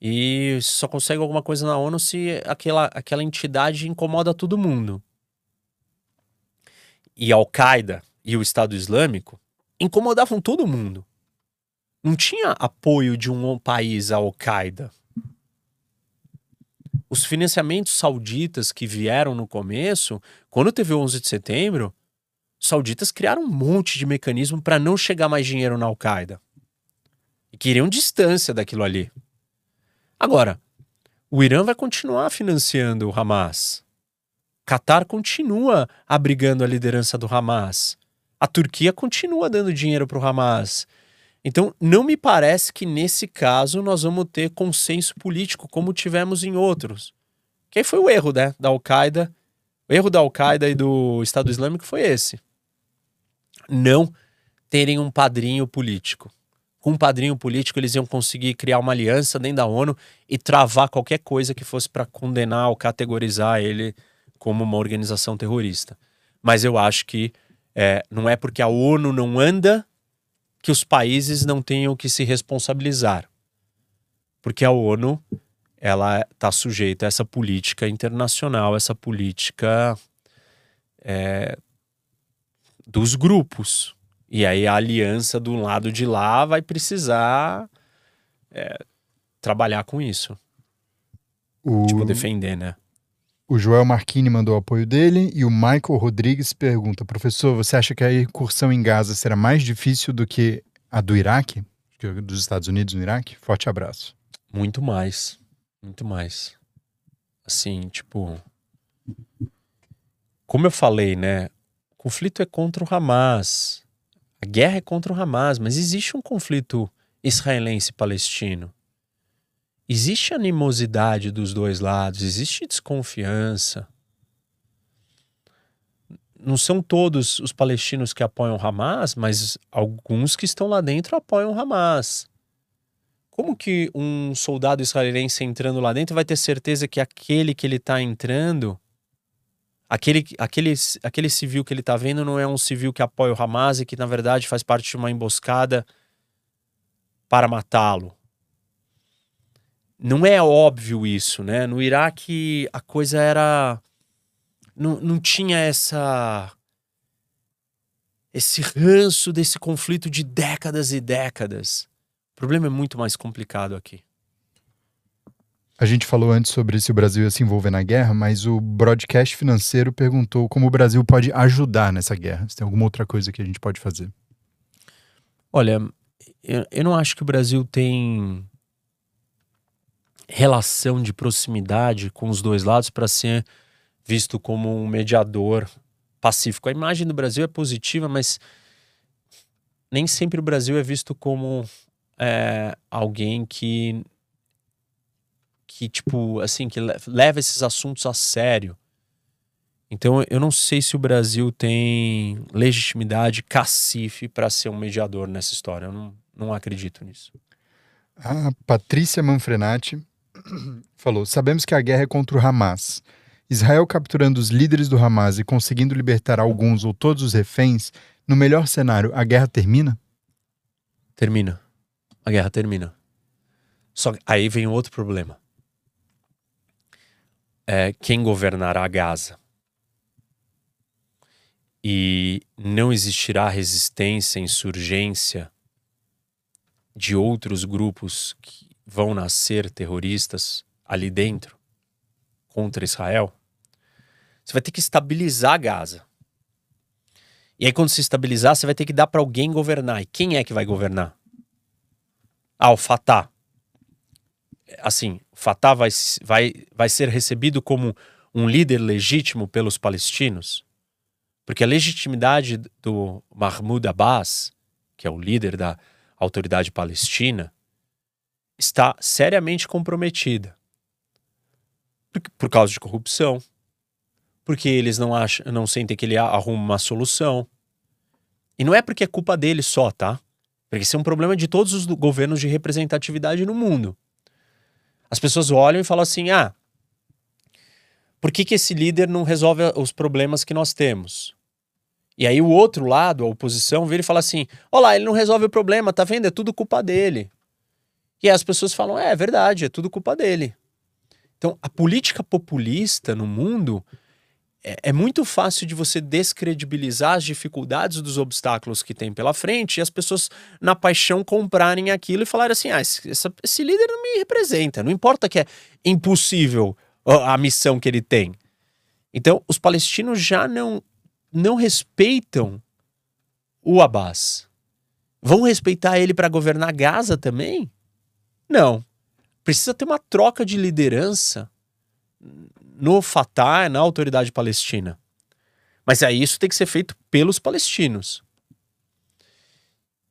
[SPEAKER 1] E só consegue alguma coisa na ONU se aquela, aquela entidade incomoda todo mundo. E Al-Qaeda e o Estado Islâmico incomodavam todo mundo. Não tinha apoio de um país à Al-Qaeda os financiamentos sauditas que vieram no começo, quando teve o 11 de setembro, sauditas criaram um monte de mecanismo para não chegar mais dinheiro na Al-Qaeda. E queriam distância daquilo ali. Agora, o Irã vai continuar financiando o Hamas. Qatar continua abrigando a liderança do Hamas. A Turquia continua dando dinheiro para o Hamas. Então, não me parece que nesse caso nós vamos ter consenso político como tivemos em outros. Que foi o erro né, da Al-Qaeda. O erro da Al-Qaeda e do Estado Islâmico foi esse. Não terem um padrinho político. Com um padrinho político, eles iam conseguir criar uma aliança dentro da ONU e travar qualquer coisa que fosse para condenar ou categorizar ele como uma organização terrorista. Mas eu acho que é, não é porque a ONU não anda que os países não tenham que se responsabilizar. Porque a ONU ela está sujeita a essa política internacional, essa política é, dos grupos. E aí a aliança do lado de lá vai precisar é, trabalhar com isso. O... Tipo, defender, né?
[SPEAKER 2] O Joel Marquini mandou o apoio dele e o Michael Rodrigues pergunta: professor, você acha que a incursão em Gaza será mais difícil do que a do Iraque? Dos Estados Unidos no Iraque? Forte abraço.
[SPEAKER 1] Muito mais. Muito mais. Assim, tipo. Como eu falei, né? O conflito é contra o Hamas. A guerra é contra o Hamas, mas existe um conflito israelense-palestino existe animosidade dos dois lados, existe desconfiança. Não são todos os palestinos que apoiam Hamas, mas alguns que estão lá dentro apoiam Hamas. Como que um soldado israelense entrando lá dentro vai ter certeza que aquele que ele está entrando, aquele, aquele, aquele civil que ele está vendo não é um civil que apoia o Hamas e que na verdade faz parte de uma emboscada para matá-lo? não é óbvio isso, né? No Iraque a coisa era. Não, não tinha essa. Esse ranço desse conflito de décadas e décadas. O problema é muito mais complicado aqui.
[SPEAKER 2] A gente falou antes sobre se o Brasil ia se envolver na guerra, mas o broadcast financeiro perguntou como o Brasil pode ajudar nessa guerra. Se tem alguma outra coisa que a gente pode fazer?
[SPEAKER 1] Olha, eu, eu não acho que o Brasil tem relação de proximidade com os dois lados para ser visto como um mediador pacífico. A imagem do Brasil é positiva, mas nem sempre o Brasil é visto como é, alguém que que tipo assim que leva esses assuntos a sério. Então eu não sei se o Brasil tem legitimidade cacife para ser um mediador nessa história. Eu não, não acredito nisso.
[SPEAKER 2] A Patrícia Manfrenati falou: Sabemos que a guerra é contra o Hamas. Israel capturando os líderes do Hamas e conseguindo libertar alguns ou todos os reféns, no melhor cenário, a guerra termina?
[SPEAKER 1] Termina. A guerra termina. Só que aí vem outro problema. É, quem governará Gaza. E não existirá resistência, insurgência de outros grupos que vão nascer terroristas ali dentro contra Israel. Você vai ter que estabilizar Gaza. E aí, quando se estabilizar, você vai ter que dar para alguém governar. E quem é que vai governar? Ah, o Fatah. Assim, Fatah vai, vai, vai ser recebido como um líder legítimo pelos palestinos? Porque a legitimidade do Mahmoud Abbas, que é o líder da autoridade palestina, está seriamente comprometida. Por, por causa de corrupção, porque eles não acham, não sentem que ele arruma uma solução. E não é porque é culpa dele só, tá? Porque isso é um problema de todos os governos de representatividade no mundo. As pessoas olham e falam assim: ah, por que, que esse líder não resolve os problemas que nós temos? E aí o outro lado, a oposição, vira e fala assim: olá, ele não resolve o problema, tá vendo? É tudo culpa dele. E as pessoas falam: é, é verdade, é tudo culpa dele. Então, a política populista no mundo é, é, muito fácil de você descredibilizar as dificuldades dos obstáculos que tem pela frente e as pessoas, na paixão, comprarem aquilo e falarem assim: ah, esse, esse líder não me representa. Não importa que é impossível a missão que ele tem. Então, os palestinos já não, não respeitam o Abbas. Vão respeitar ele para governar Gaza também? Não. Precisa ter uma troca de liderança no Fatah, na autoridade palestina. Mas aí isso tem que ser feito pelos palestinos.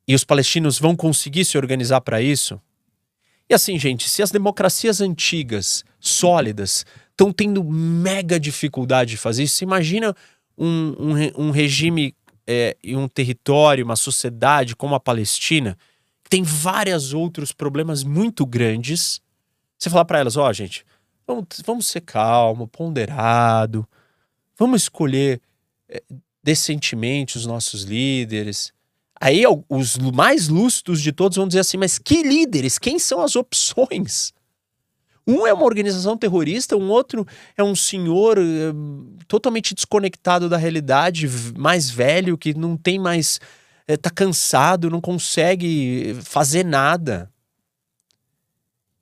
[SPEAKER 1] E os palestinos vão conseguir se organizar para isso? E assim, gente, se as democracias antigas, sólidas, estão tendo mega dificuldade de fazer isso, imagina um, um, um regime é, e um território, uma sociedade como a Palestina, que tem vários outros problemas muito grandes. Você falar para elas, ó, oh, gente, Vamos, vamos ser calmo, ponderado. Vamos escolher é, decentemente os nossos líderes. Aí os mais lúcidos de todos vão dizer assim: mas que líderes? Quem são as opções? Um é uma organização terrorista, um outro é um senhor uh, totalmente desconectado da realidade, mais velho, que não tem mais. Uh, tá cansado, não consegue fazer nada.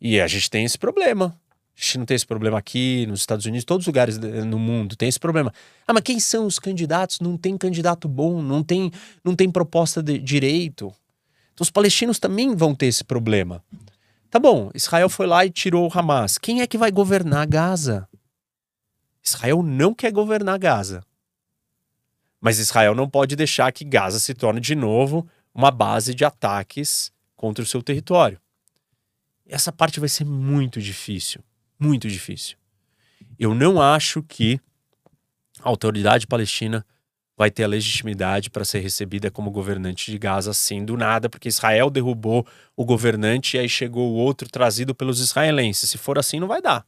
[SPEAKER 1] E a gente tem esse problema. A gente não tem esse problema aqui, nos Estados Unidos, todos os lugares no mundo tem esse problema. Ah, mas quem são os candidatos? Não tem candidato bom, não tem, não tem proposta de direito. Então os palestinos também vão ter esse problema. Tá bom, Israel foi lá e tirou o Hamas. Quem é que vai governar Gaza? Israel não quer governar Gaza. Mas Israel não pode deixar que Gaza se torne de novo uma base de ataques contra o seu território. Essa parte vai ser muito difícil muito difícil. Eu não acho que a autoridade palestina vai ter a legitimidade para ser recebida como governante de Gaza assim do nada, porque Israel derrubou o governante e aí chegou o outro trazido pelos israelenses. Se for assim, não vai dar.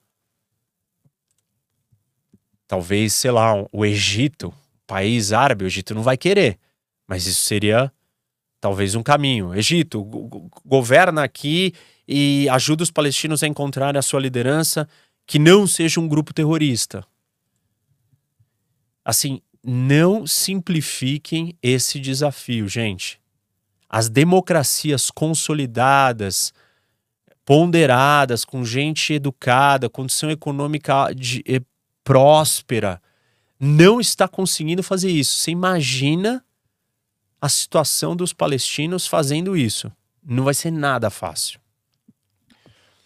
[SPEAKER 1] Talvez, sei lá, o Egito, país árabe, o Egito não vai querer, mas isso seria talvez um caminho. Egito, governa aqui e ajuda os palestinos a encontrarem a sua liderança que não seja um grupo terrorista. Assim, não simplifiquem esse desafio, gente. As democracias consolidadas, ponderadas, com gente educada, condição econômica de, próspera, não está conseguindo fazer isso. Você imagina a situação dos palestinos fazendo isso. Não vai ser nada fácil.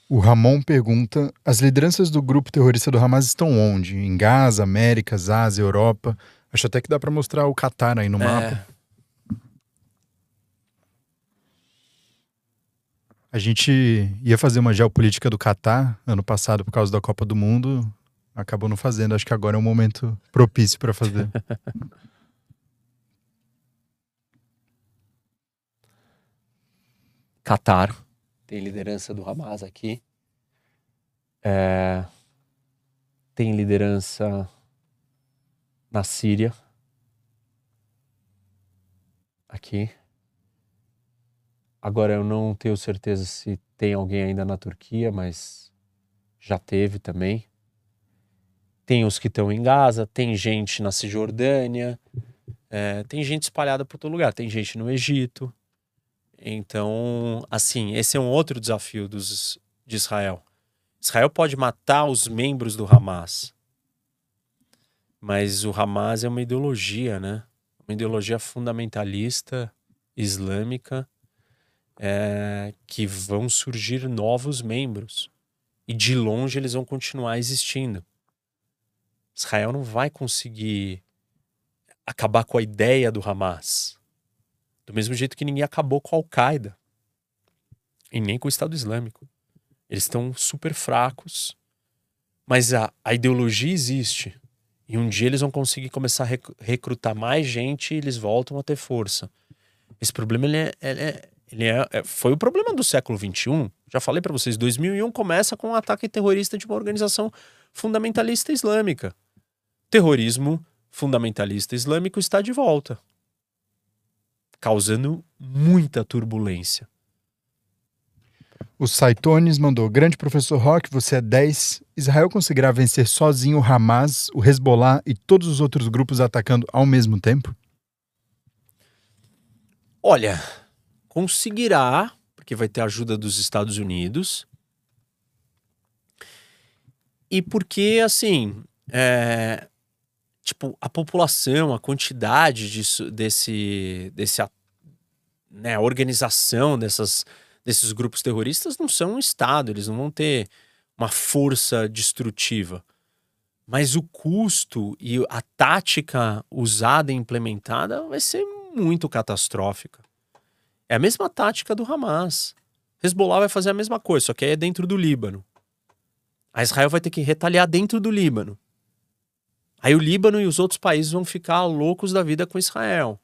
[SPEAKER 2] O Ramon pergunta: as lideranças do grupo terrorista do Hamas estão onde? Em Gaza, Américas, Ásia, Europa? Acho até que dá para mostrar o Catar aí no é. mapa. A gente ia fazer uma geopolítica do Catar ano passado por causa da Copa do Mundo, acabou não fazendo. Acho que agora é um momento propício para fazer.
[SPEAKER 1] Catar tem liderança do Hamas aqui. É, tem liderança na Síria. Aqui. Agora eu não tenho certeza se tem alguém ainda na Turquia, mas já teve também. tem os que estão em Gaza, tem gente na Cisjordânia, é, tem gente espalhada por todo lugar, tem gente no Egito. Então, assim, esse é um outro desafio dos, de Israel. Israel pode matar os membros do Hamas, mas o Hamas é uma ideologia, né? Uma ideologia fundamentalista islâmica é, que vão surgir novos membros e de longe eles vão continuar existindo. Israel não vai conseguir acabar com a ideia do Hamas. Do mesmo jeito que ninguém acabou com a Al-Qaeda. E nem com o Estado Islâmico. Eles estão super fracos. Mas a, a ideologia existe. E um dia eles vão conseguir começar a recrutar mais gente e eles voltam a ter força. Esse problema ele é, ele é, ele é, é foi o problema do século XXI. Já falei para vocês, 2001 começa com um ataque terrorista de uma organização fundamentalista islâmica. Terrorismo fundamentalista islâmico está de volta, causando muita turbulência.
[SPEAKER 2] O Saitones mandou: Grande professor Rock, você é 10. Israel conseguirá vencer sozinho o Hamas, o Hezbollah e todos os outros grupos atacando ao mesmo tempo?
[SPEAKER 1] Olha, conseguirá, porque vai ter a ajuda dos Estados Unidos. E porque, assim, é, tipo, a população, a quantidade disso, desse, desse, né, organização dessas, desses grupos terroristas não são um Estado, eles não vão ter uma força destrutiva. Mas o custo e a tática usada e implementada vai ser muito catastrófica. É a mesma tática do Hamas. Hezbollah vai fazer a mesma coisa, só que aí é dentro do Líbano. A Israel vai ter que retaliar dentro do Líbano. Aí o Líbano e os outros países vão ficar loucos da vida com Israel.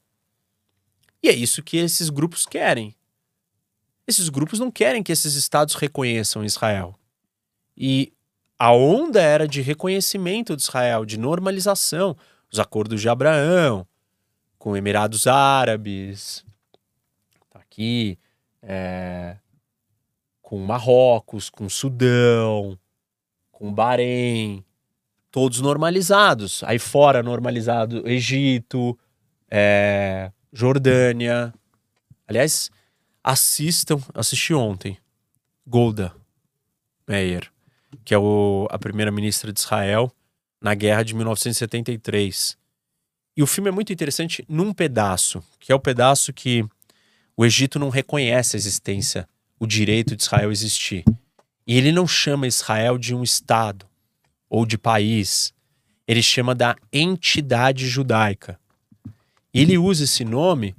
[SPEAKER 1] E é isso que esses grupos querem. Esses grupos não querem que esses estados reconheçam Israel. E a onda era de reconhecimento de Israel, de normalização, os acordos de Abraão, com Emirados Árabes, tá aqui, é, com Marrocos, com Sudão, com Bahrein, todos normalizados. Aí fora normalizado Egito, é, Jordânia. Aliás, assistam, assisti ontem, Golda Meir, que é o, a primeira-ministra de Israel na guerra de 1973. E o filme é muito interessante num pedaço, que é o pedaço que o Egito não reconhece a existência, o direito de Israel existir. E ele não chama Israel de um Estado ou de país, ele chama da entidade judaica. Ele usa esse nome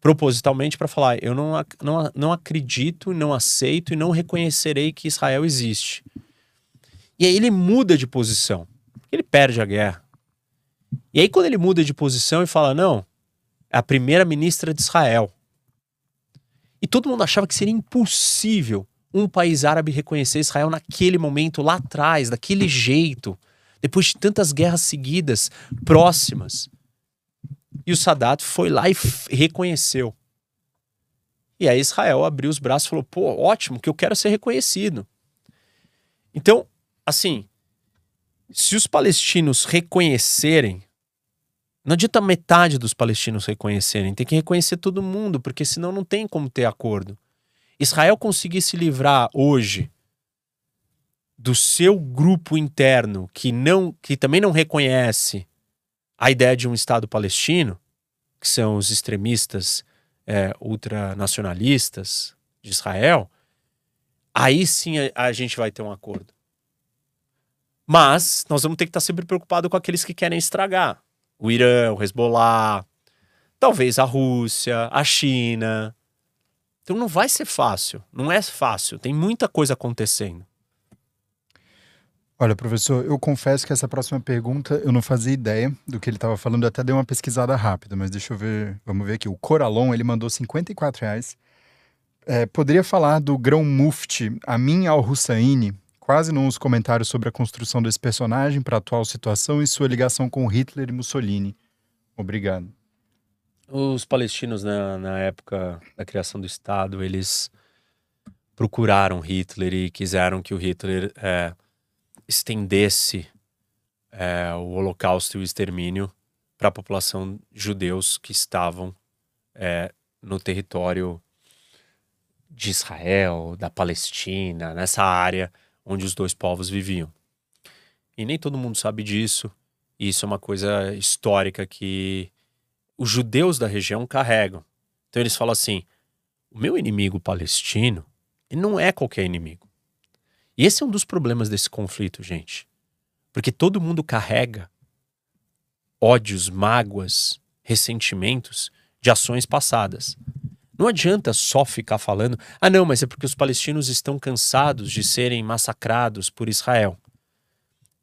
[SPEAKER 1] propositalmente para falar: eu não, não, não acredito, não aceito e não reconhecerei que Israel existe. E aí ele muda de posição. Ele perde a guerra. E aí, quando ele muda de posição e fala: não, é a primeira ministra de Israel. E todo mundo achava que seria impossível um país árabe reconhecer Israel naquele momento, lá atrás, daquele jeito, depois de tantas guerras seguidas, próximas. E o Sadat foi lá e reconheceu. E aí Israel abriu os braços e falou: pô, ótimo, que eu quero ser reconhecido. Então, assim, se os palestinos reconhecerem, não adianta metade dos palestinos reconhecerem, tem que reconhecer todo mundo, porque senão não tem como ter acordo. Israel conseguir se livrar hoje do seu grupo interno que não que também não reconhece a ideia de um Estado palestino, que são os extremistas é, ultranacionalistas de Israel, aí sim a, a, gente vai ter um acordo. Mas nós vamos ter que estar sempre preocupados com aqueles que querem estragar. O Irã, o Hezbollah, talvez a Rússia, a China, então não vai ser fácil, não é fácil, tem muita coisa acontecendo.
[SPEAKER 2] Olha, professor, eu confesso que essa próxima pergunta eu não fazia ideia do que ele estava falando, eu até dei uma pesquisada rápida, mas deixa eu ver, vamos ver aqui. O Coralon, ele mandou 54 reais. É, poderia falar do grão mufti Amin al-Husseini, quase nos comentários sobre a construção desse personagem para a atual situação e sua ligação com Hitler e Mussolini. Obrigado.
[SPEAKER 1] Os palestinos, na, na época da criação do Estado, eles procuraram Hitler e quiseram que o Hitler é, estendesse é, o Holocausto e o extermínio para a população judeus que estavam é, no território de Israel, da Palestina, nessa área onde os dois povos viviam. E nem todo mundo sabe disso. Isso é uma coisa histórica que os judeus da região carregam. Então eles falam assim: o meu inimigo palestino ele não é qualquer inimigo. E esse é um dos problemas desse conflito, gente. Porque todo mundo carrega ódios, mágoas, ressentimentos de ações passadas. Não adianta só ficar falando, ah, não, mas é porque os palestinos estão cansados de serem massacrados por Israel.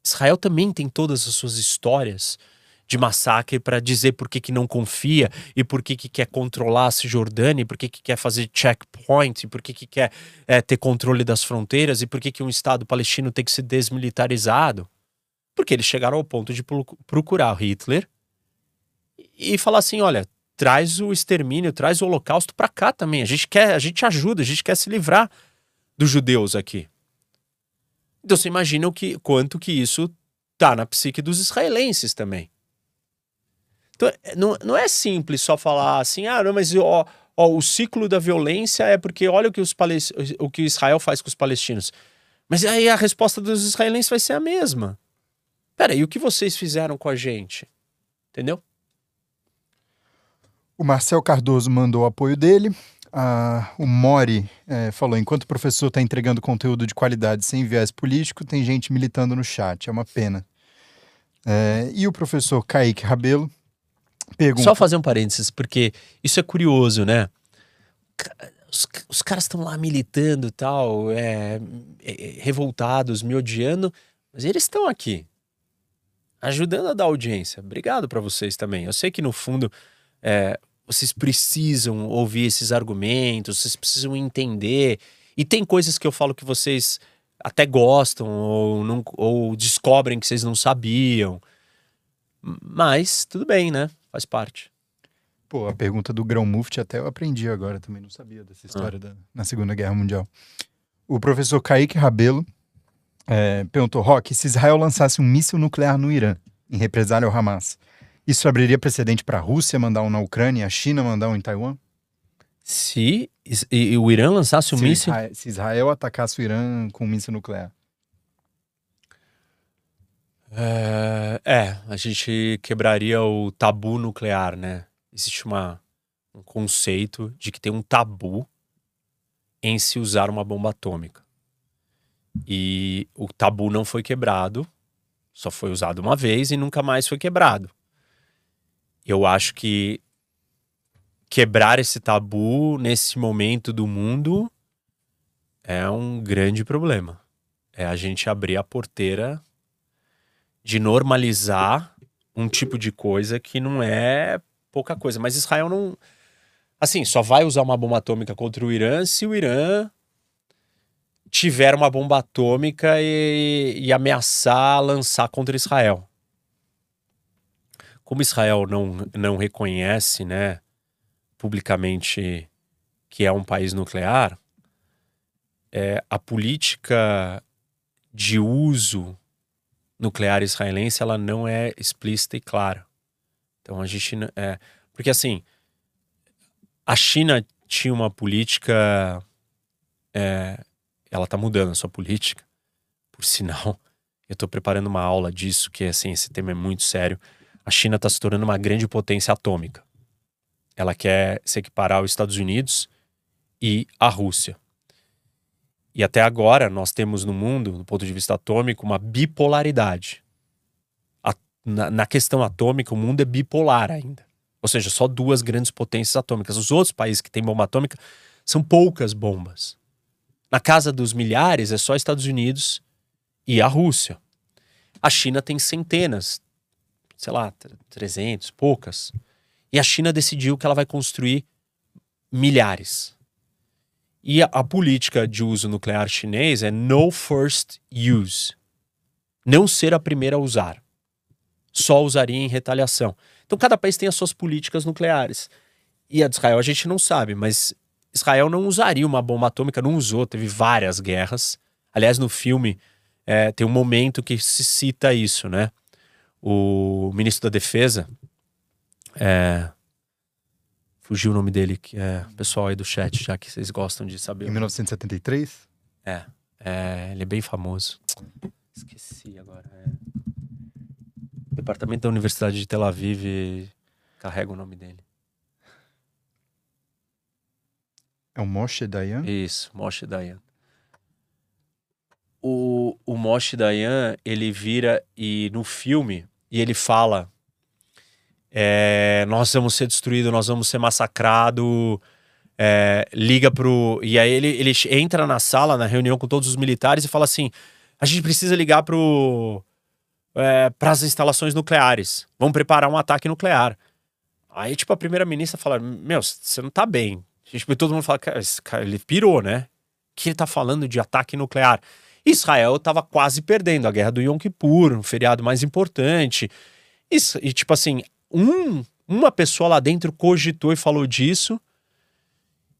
[SPEAKER 1] Israel também tem todas as suas histórias de massacre para dizer por que, que não confia e por que, que quer controlar a Cisjordânia, e por que, que quer fazer checkpoint, e por que, que quer é, ter controle das fronteiras e por que, que um Estado palestino tem que ser desmilitarizado. Porque eles chegaram ao ponto de procurar Hitler e falar assim: olha, traz o extermínio, traz o holocausto para cá também. A gente quer, a gente ajuda, a gente quer se livrar dos judeus aqui. Então você imagina o que, quanto que isso tá na psique dos israelenses também. Então, não, não é simples só falar assim, ah, não, mas ó, ó, o ciclo da violência é porque olha o que, os o que Israel faz com os palestinos. Mas aí a resposta dos israelenses vai ser a mesma. Pera, e o que vocês fizeram com a gente? Entendeu?
[SPEAKER 2] O Marcel Cardoso mandou o apoio dele. Ah, o Mori é, falou: enquanto o professor está entregando conteúdo de qualidade sem viés político, tem gente militando no chat. É uma pena. É, e o professor Kaique Rabelo pergunta.
[SPEAKER 1] Só fazer um parênteses, porque isso é curioso, né? Os, os caras estão lá militando tal, é, é, revoltados, me odiando, mas eles estão aqui ajudando a dar audiência. Obrigado para vocês também. Eu sei que no fundo é, vocês precisam ouvir esses argumentos, vocês precisam entender. E tem coisas que eu falo que vocês até gostam ou, não, ou descobrem que vocês não sabiam. Mas tudo bem, né? Faz parte.
[SPEAKER 2] Pô, a pergunta do Grão Muft até eu aprendi agora, também não sabia dessa história ah. da, na Segunda Guerra Mundial. O professor Kaique Rabelo é, perguntou, Rock, se Israel lançasse um míssil nuclear no Irã, em represália ao Hamas, isso abriria precedente para a Rússia mandar um na Ucrânia, a China mandar um em Taiwan?
[SPEAKER 1] Se e, e o Irã lançasse um míssil...
[SPEAKER 2] Se Israel atacasse o Irã com um míssil nuclear.
[SPEAKER 1] É, é, a gente quebraria o tabu nuclear, né? Existe uma, um conceito de que tem um tabu em se usar uma bomba atômica. E o tabu não foi quebrado, só foi usado uma vez e nunca mais foi quebrado. Eu acho que quebrar esse tabu nesse momento do mundo é um grande problema. É a gente abrir a porteira de normalizar um tipo de coisa que não é pouca coisa. Mas Israel não. Assim, só vai usar uma bomba atômica contra o Irã se o Irã tiver uma bomba atômica e, e ameaçar lançar contra Israel. Como Israel não, não reconhece, né, publicamente que é um país nuclear, é, a política de uso nuclear israelense ela não é explícita e clara. Então a gente é porque assim a China tinha uma política é, ela está mudando a sua política. Por sinal, eu estou preparando uma aula disso, que assim, esse tema é muito sério. A China está se tornando uma grande potência atômica. Ela quer se equiparar aos Estados Unidos e à Rússia. E até agora nós temos no mundo, do ponto de vista atômico, uma bipolaridade. A, na, na questão atômica, o mundo é bipolar ainda. Ou seja, só duas grandes potências atômicas. Os outros países que têm bomba atômica são poucas bombas. Na casa dos milhares é só Estados Unidos e a Rússia. A China tem centenas, sei lá, 300, poucas. E a China decidiu que ela vai construir milhares. E a, a, política de uso nuclear chinês é no first use. Não ser a primeira a usar. Só usaria em retaliação. Então cada país tem as suas políticas nucleares. E a de Israel a gente não sabe, mas Israel não usaria uma bomba atômica, não usou, teve várias guerras. Aliás, no filme é, tem um momento que se cita isso, né? o ministro da Defesa, é, fugiu o nome dele, que é o pessoal aí do chat, já que vocês gostam de saber.
[SPEAKER 2] Em 1973?
[SPEAKER 1] É, é ele é bem famoso. Esqueci agora. É. Departamento da Universidade de Tel Aviv carrega o nome dele.
[SPEAKER 2] É o Moshe Dayan?
[SPEAKER 1] Isso, Moshe Dayan. O, o Moshe Dayan, ele vira e no filme, e ele fala é, nós vamos ser destruídos, nós vamos ser massacrados, é, liga pro... E aí ele, ele entra na sala, na reunião com todos os militares e fala assim, a gente precisa ligar pro... É, para as instalações nucleares. Vamos preparar um ataque nuclear. Aí, tipo, a primeira-ministra fala: Meu, você não tá bem. Tipo, todo mundo fala: esse cara, ele pirou, né? Que ele tá falando de ataque nuclear. Israel tava quase perdendo a guerra do Yom Kippur, um feriado mais importante. Isso, e, tipo assim, um, uma pessoa lá dentro cogitou e falou disso.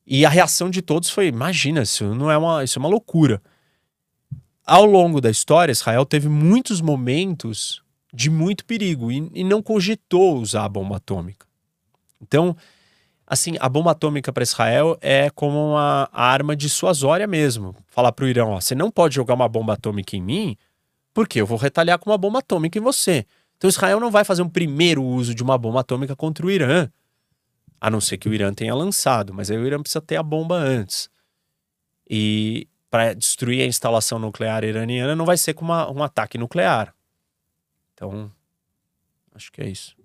[SPEAKER 1] E a reação de todos foi: imagina, isso não é uma, isso é uma loucura ao longo da história, Israel teve muitos momentos de muito perigo e, e não cogitou usar a bomba atômica. Então, assim, a bomba atômica para Israel é como uma arma dissuasória mesmo. Falar para o Irã, ó, você não pode jogar uma bomba atômica em mim, porque eu vou retaliar com uma bomba atômica em você. Então Israel não vai fazer um primeiro uso de uma bomba atômica contra o Irã, a não ser que o Irã tenha lançado, mas aí o Irã precisa ter a bomba antes. E para destruir a instalação nuclear iraniana não vai ser com uma, um ataque nuclear. Então, acho que é isso.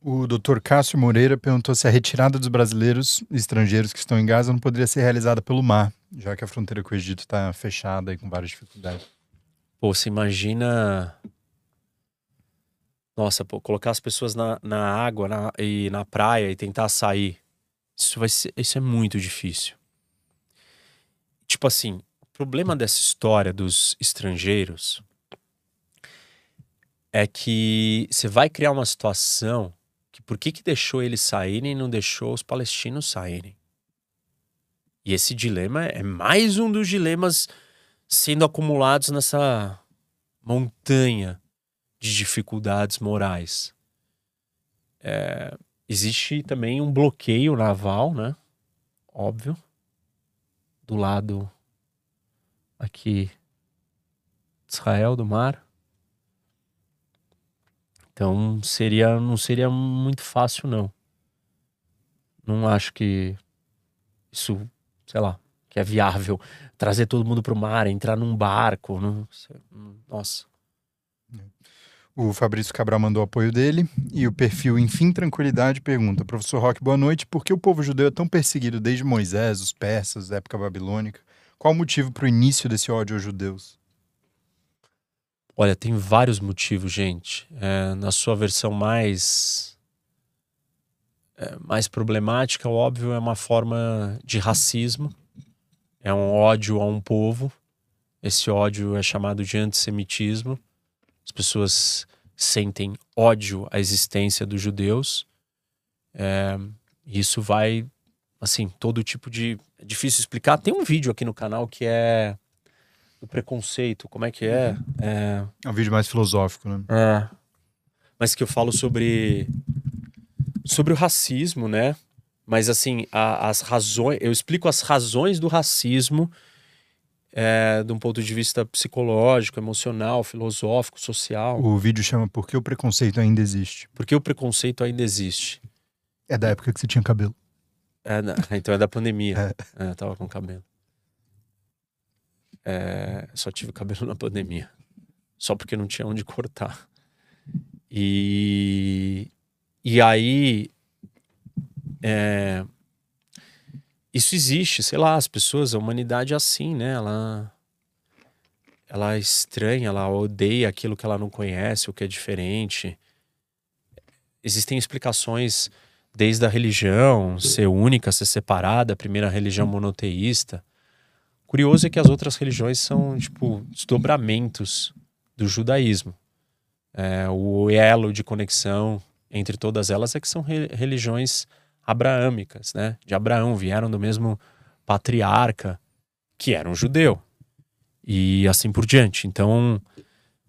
[SPEAKER 2] O Dr. Cássio Moreira perguntou se a retirada dos brasileiros estrangeiros que estão em Gaza não poderia ser realizada pelo mar, já que a fronteira com o Egito está fechada e com várias dificuldades.
[SPEAKER 1] Pô, você imagina. Nossa, pô, colocar as pessoas na, na água na, e na praia e tentar sair. Isso, vai ser, isso é muito difícil. Tipo assim, problema dessa história dos estrangeiros é que você vai criar uma situação que por que, que deixou eles saírem e não deixou os palestinos saírem? E esse dilema é mais um dos dilemas sendo acumulados nessa montanha de dificuldades morais. É, existe também um bloqueio naval, né? Óbvio, do lado aqui Israel do mar. Então seria não seria muito fácil não. Não acho que isso, sei lá, que é viável trazer todo mundo para o mar, entrar num barco, não, nossa.
[SPEAKER 2] O Fabrício Cabral mandou o apoio dele e o perfil Enfim Tranquilidade pergunta: Professor Roque, boa noite. Por que o povo judeu é tão perseguido desde Moisés, os persas, época babilônica? Qual o motivo para o início desse ódio aos judeus?
[SPEAKER 1] Olha, tem vários motivos, gente. É, na sua versão mais é, mais problemática, óbvio, é uma forma de racismo. É um ódio a um povo. Esse ódio é chamado de antissemitismo. As pessoas sentem ódio à existência dos judeus. É, isso vai, assim, todo tipo de é difícil explicar. Tem um vídeo aqui no canal que é o preconceito. Como é que é?
[SPEAKER 2] É, é um vídeo mais filosófico, né?
[SPEAKER 1] É. Mas que eu falo sobre sobre o racismo, né? Mas assim, a, as razões, eu explico as razões do racismo é, de um ponto de vista psicológico, emocional, filosófico, social.
[SPEAKER 2] O vídeo chama Por que o preconceito ainda existe?
[SPEAKER 1] Por que o preconceito ainda existe?
[SPEAKER 2] É da época que você tinha cabelo.
[SPEAKER 1] É, então é da pandemia. É. É, tava com cabelo. É, só tive cabelo na pandemia. Só porque não tinha onde cortar. E, e aí. É, isso existe, sei lá, as pessoas, a humanidade é assim, né? Ela, ela é estranha, ela odeia aquilo que ela não conhece, o que é diferente. Existem explicações desde a religião ser única, ser separada, a primeira religião monoteísta. Curioso é que as outras religiões são, tipo, desdobramentos do judaísmo. É, o elo de conexão entre todas elas é que são re religiões abraâmicas, né? De Abraão, vieram do mesmo patriarca, que era um judeu. E assim por diante. Então,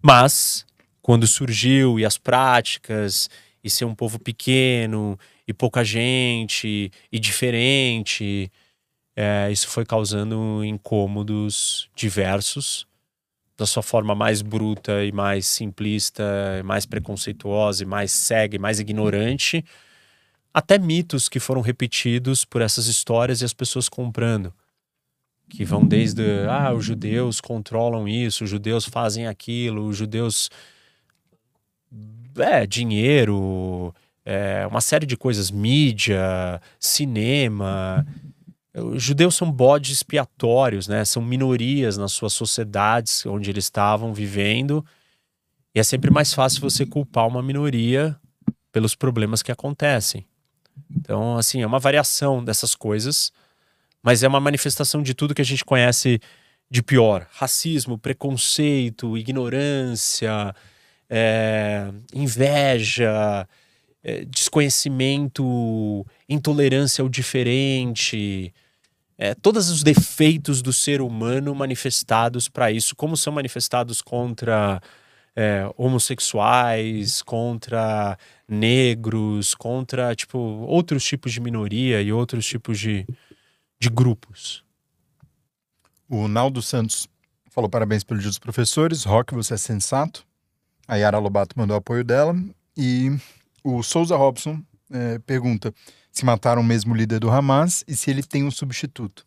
[SPEAKER 1] mas quando surgiu e as práticas e ser um povo pequeno e pouca gente e diferente. É, isso foi causando incômodos diversos da sua forma mais bruta e mais simplista, mais preconceituosa e mais cega e mais ignorante, até mitos que foram repetidos por essas histórias e as pessoas comprando. Que vão desde, ah, os judeus controlam isso, os judeus fazem aquilo, os judeus. É, dinheiro, é, uma série de coisas, mídia, cinema. Os judeus são bodes expiatórios, né? São minorias nas suas sociedades onde eles estavam vivendo. E é sempre mais fácil você culpar uma minoria pelos problemas que acontecem. Então, assim, é uma variação dessas coisas, mas é uma manifestação de tudo que a gente conhece de pior: racismo, preconceito, ignorância, é, inveja, é, desconhecimento, intolerância ao diferente. É, todos os defeitos do ser humano manifestados para isso, como são manifestados contra é, homossexuais, contra negros, contra tipo outros tipos de minoria e outros tipos de, de grupos.
[SPEAKER 2] O Naldo Santos falou parabéns pelo dia dos professores. Rock, você é sensato. A Yara Lobato mandou apoio dela. E o Souza Robson é, pergunta: se mataram o mesmo líder do Hamas e se ele tem um substituto.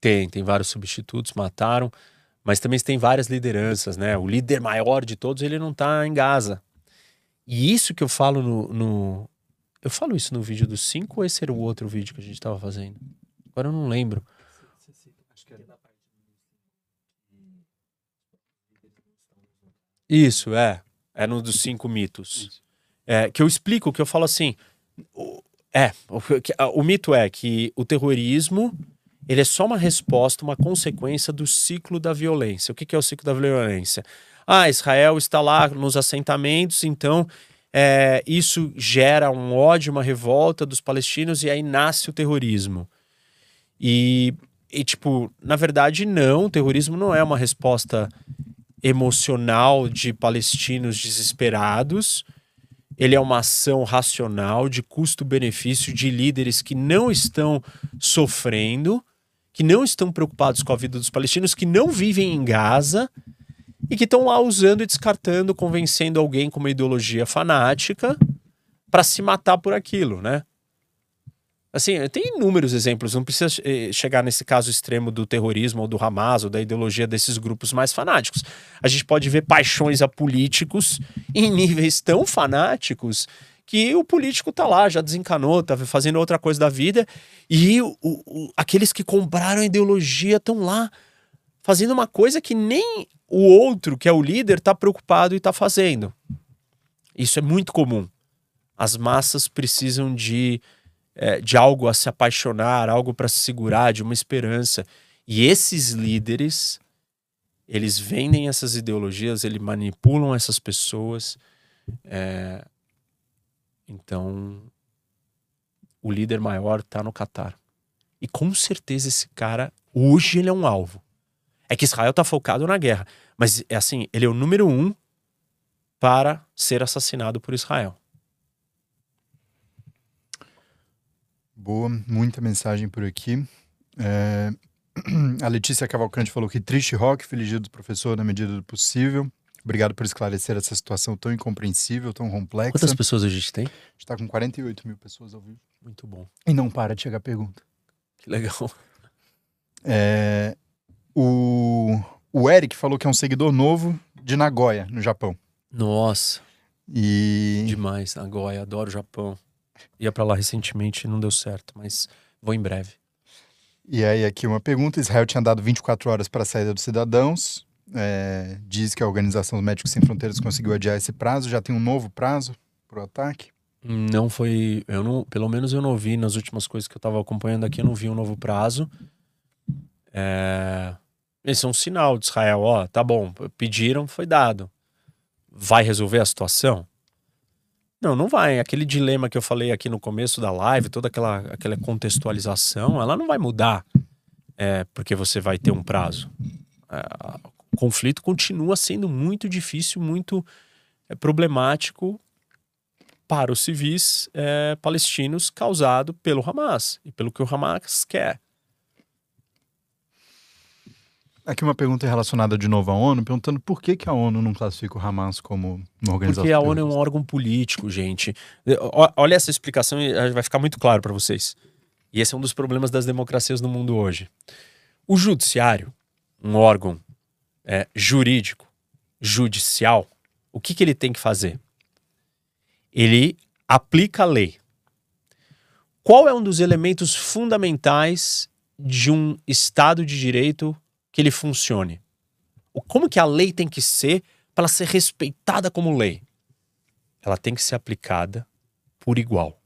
[SPEAKER 1] Tem, tem vários substitutos, mataram, mas também tem várias lideranças, né? O líder maior de todos, ele não está em Gaza. E isso que eu falo no, no, Eu falo isso no vídeo dos cinco ou esse era o outro vídeo que a gente estava fazendo? Agora eu não lembro. Isso, é. É no dos cinco mitos. É, que eu explico, que eu falo assim. É, o, o, mito é que o terrorismo ele é só uma resposta, uma consequência do ciclo da violência. O que, que é o ciclo da violência? Ah, Israel está lá nos assentamentos, então é, isso gera um ódio, uma revolta dos palestinos e aí nasce o terrorismo. E, e tipo, na verdade, não, o terrorismo não é uma resposta emocional de palestinos desesperados ele é uma ação racional de custo-benefício de líderes que não estão sofrendo, que não estão preocupados com a vida dos palestinos, que não vivem em Gaza e que estão lá usando e descartando, convencendo alguém com uma ideologia fanática para se matar por aquilo, né? Assim, tem inúmeros exemplos, não precisa eh, chegar nesse caso extremo do terrorismo ou do Hamas ou da ideologia desses grupos mais fanáticos. A gente pode ver paixões a políticos em níveis tão fanáticos que o político tá lá, já desencanou, tá fazendo outra coisa da vida, e o, o, aqueles que compraram a ideologia estão lá fazendo uma coisa que nem o outro, que é o líder, tá preocupado e tá fazendo. Isso é muito comum. As massas precisam de é, de algo a se apaixonar, algo para se segurar, de uma esperança. E esses líderes, eles vendem essas ideologias, eles manipulam essas pessoas. É... Então, o líder maior está no Catar. E com certeza esse cara, hoje ele é um alvo. É que Israel está focado na guerra. Mas é assim, ele é o número um para ser assassinado por Israel.
[SPEAKER 2] Boa, muita mensagem por aqui. É... A Letícia Cavalcante falou que triste rock, feliz dia do professor na medida do possível. Obrigado por esclarecer essa situação tão incompreensível, tão complexa.
[SPEAKER 1] Quantas pessoas a gente tem? A gente
[SPEAKER 2] está com 48 mil pessoas ao vivo.
[SPEAKER 1] Muito bom.
[SPEAKER 2] E não para de chegar pergunta.
[SPEAKER 1] Que legal.
[SPEAKER 2] É... O... o Eric falou que é um seguidor novo de Nagoya, no Japão.
[SPEAKER 1] Nossa.
[SPEAKER 2] E.
[SPEAKER 1] Demais, Nagoya, adoro o Japão ia para lá recentemente e não deu certo, mas vou em breve.
[SPEAKER 2] E aí, aqui uma pergunta: Israel tinha dado 24 horas para a saída dos cidadãos. É, diz que a Organização dos Médicos Sem Fronteiras conseguiu adiar esse prazo. Já tem um novo prazo para o ataque?
[SPEAKER 1] Não foi. Eu não, pelo menos eu não vi nas últimas coisas que eu estava acompanhando aqui, eu não vi um novo prazo. É, esse é um sinal de Israel: ó, tá bom, pediram, foi dado. Vai resolver a situação? Não, não vai. Aquele dilema que eu falei aqui no começo da live, toda aquela, aquela contextualização, ela não vai mudar é, porque você vai ter um prazo. É, o conflito continua sendo muito difícil, muito é problemático para os civis é, palestinos causado pelo Hamas e pelo que o Hamas quer.
[SPEAKER 2] Aqui uma pergunta relacionada de novo à ONU, perguntando por que, que a ONU não classifica o Hamas como uma organização
[SPEAKER 1] Porque a ONU é um órgão político, gente. Olha essa explicação e vai ficar muito claro para vocês. E esse é um dos problemas das democracias no mundo hoje. O judiciário, um órgão é, jurídico, judicial, o que, que ele tem que fazer? Ele aplica a lei. Qual é um dos elementos fundamentais de um Estado de Direito que ele funcione? Como que a lei tem que ser para ser respeitada como lei? Ela tem que ser aplicada por igual.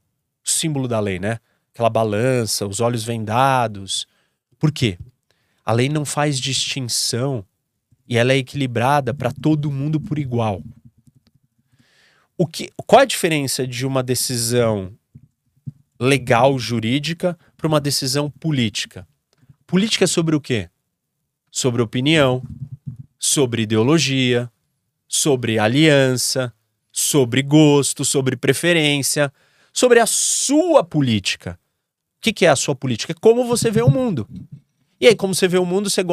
[SPEAKER 1] O símbolo da lei, né? Aquela balança, os olhos vendados. Por quê? A lei não faz distinção e ela é equilibrada para todo mundo por igual. O que, qual a diferença de uma decisão legal jurídica para uma decisão política? Política é sobre o quê? sobre opinião, sobre ideologia, sobre aliança, sobre gosto, sobre preferência, sobre a sua política. O que, que é a sua política? É como você vê o mundo. E aí, como você vê o mundo, você gosta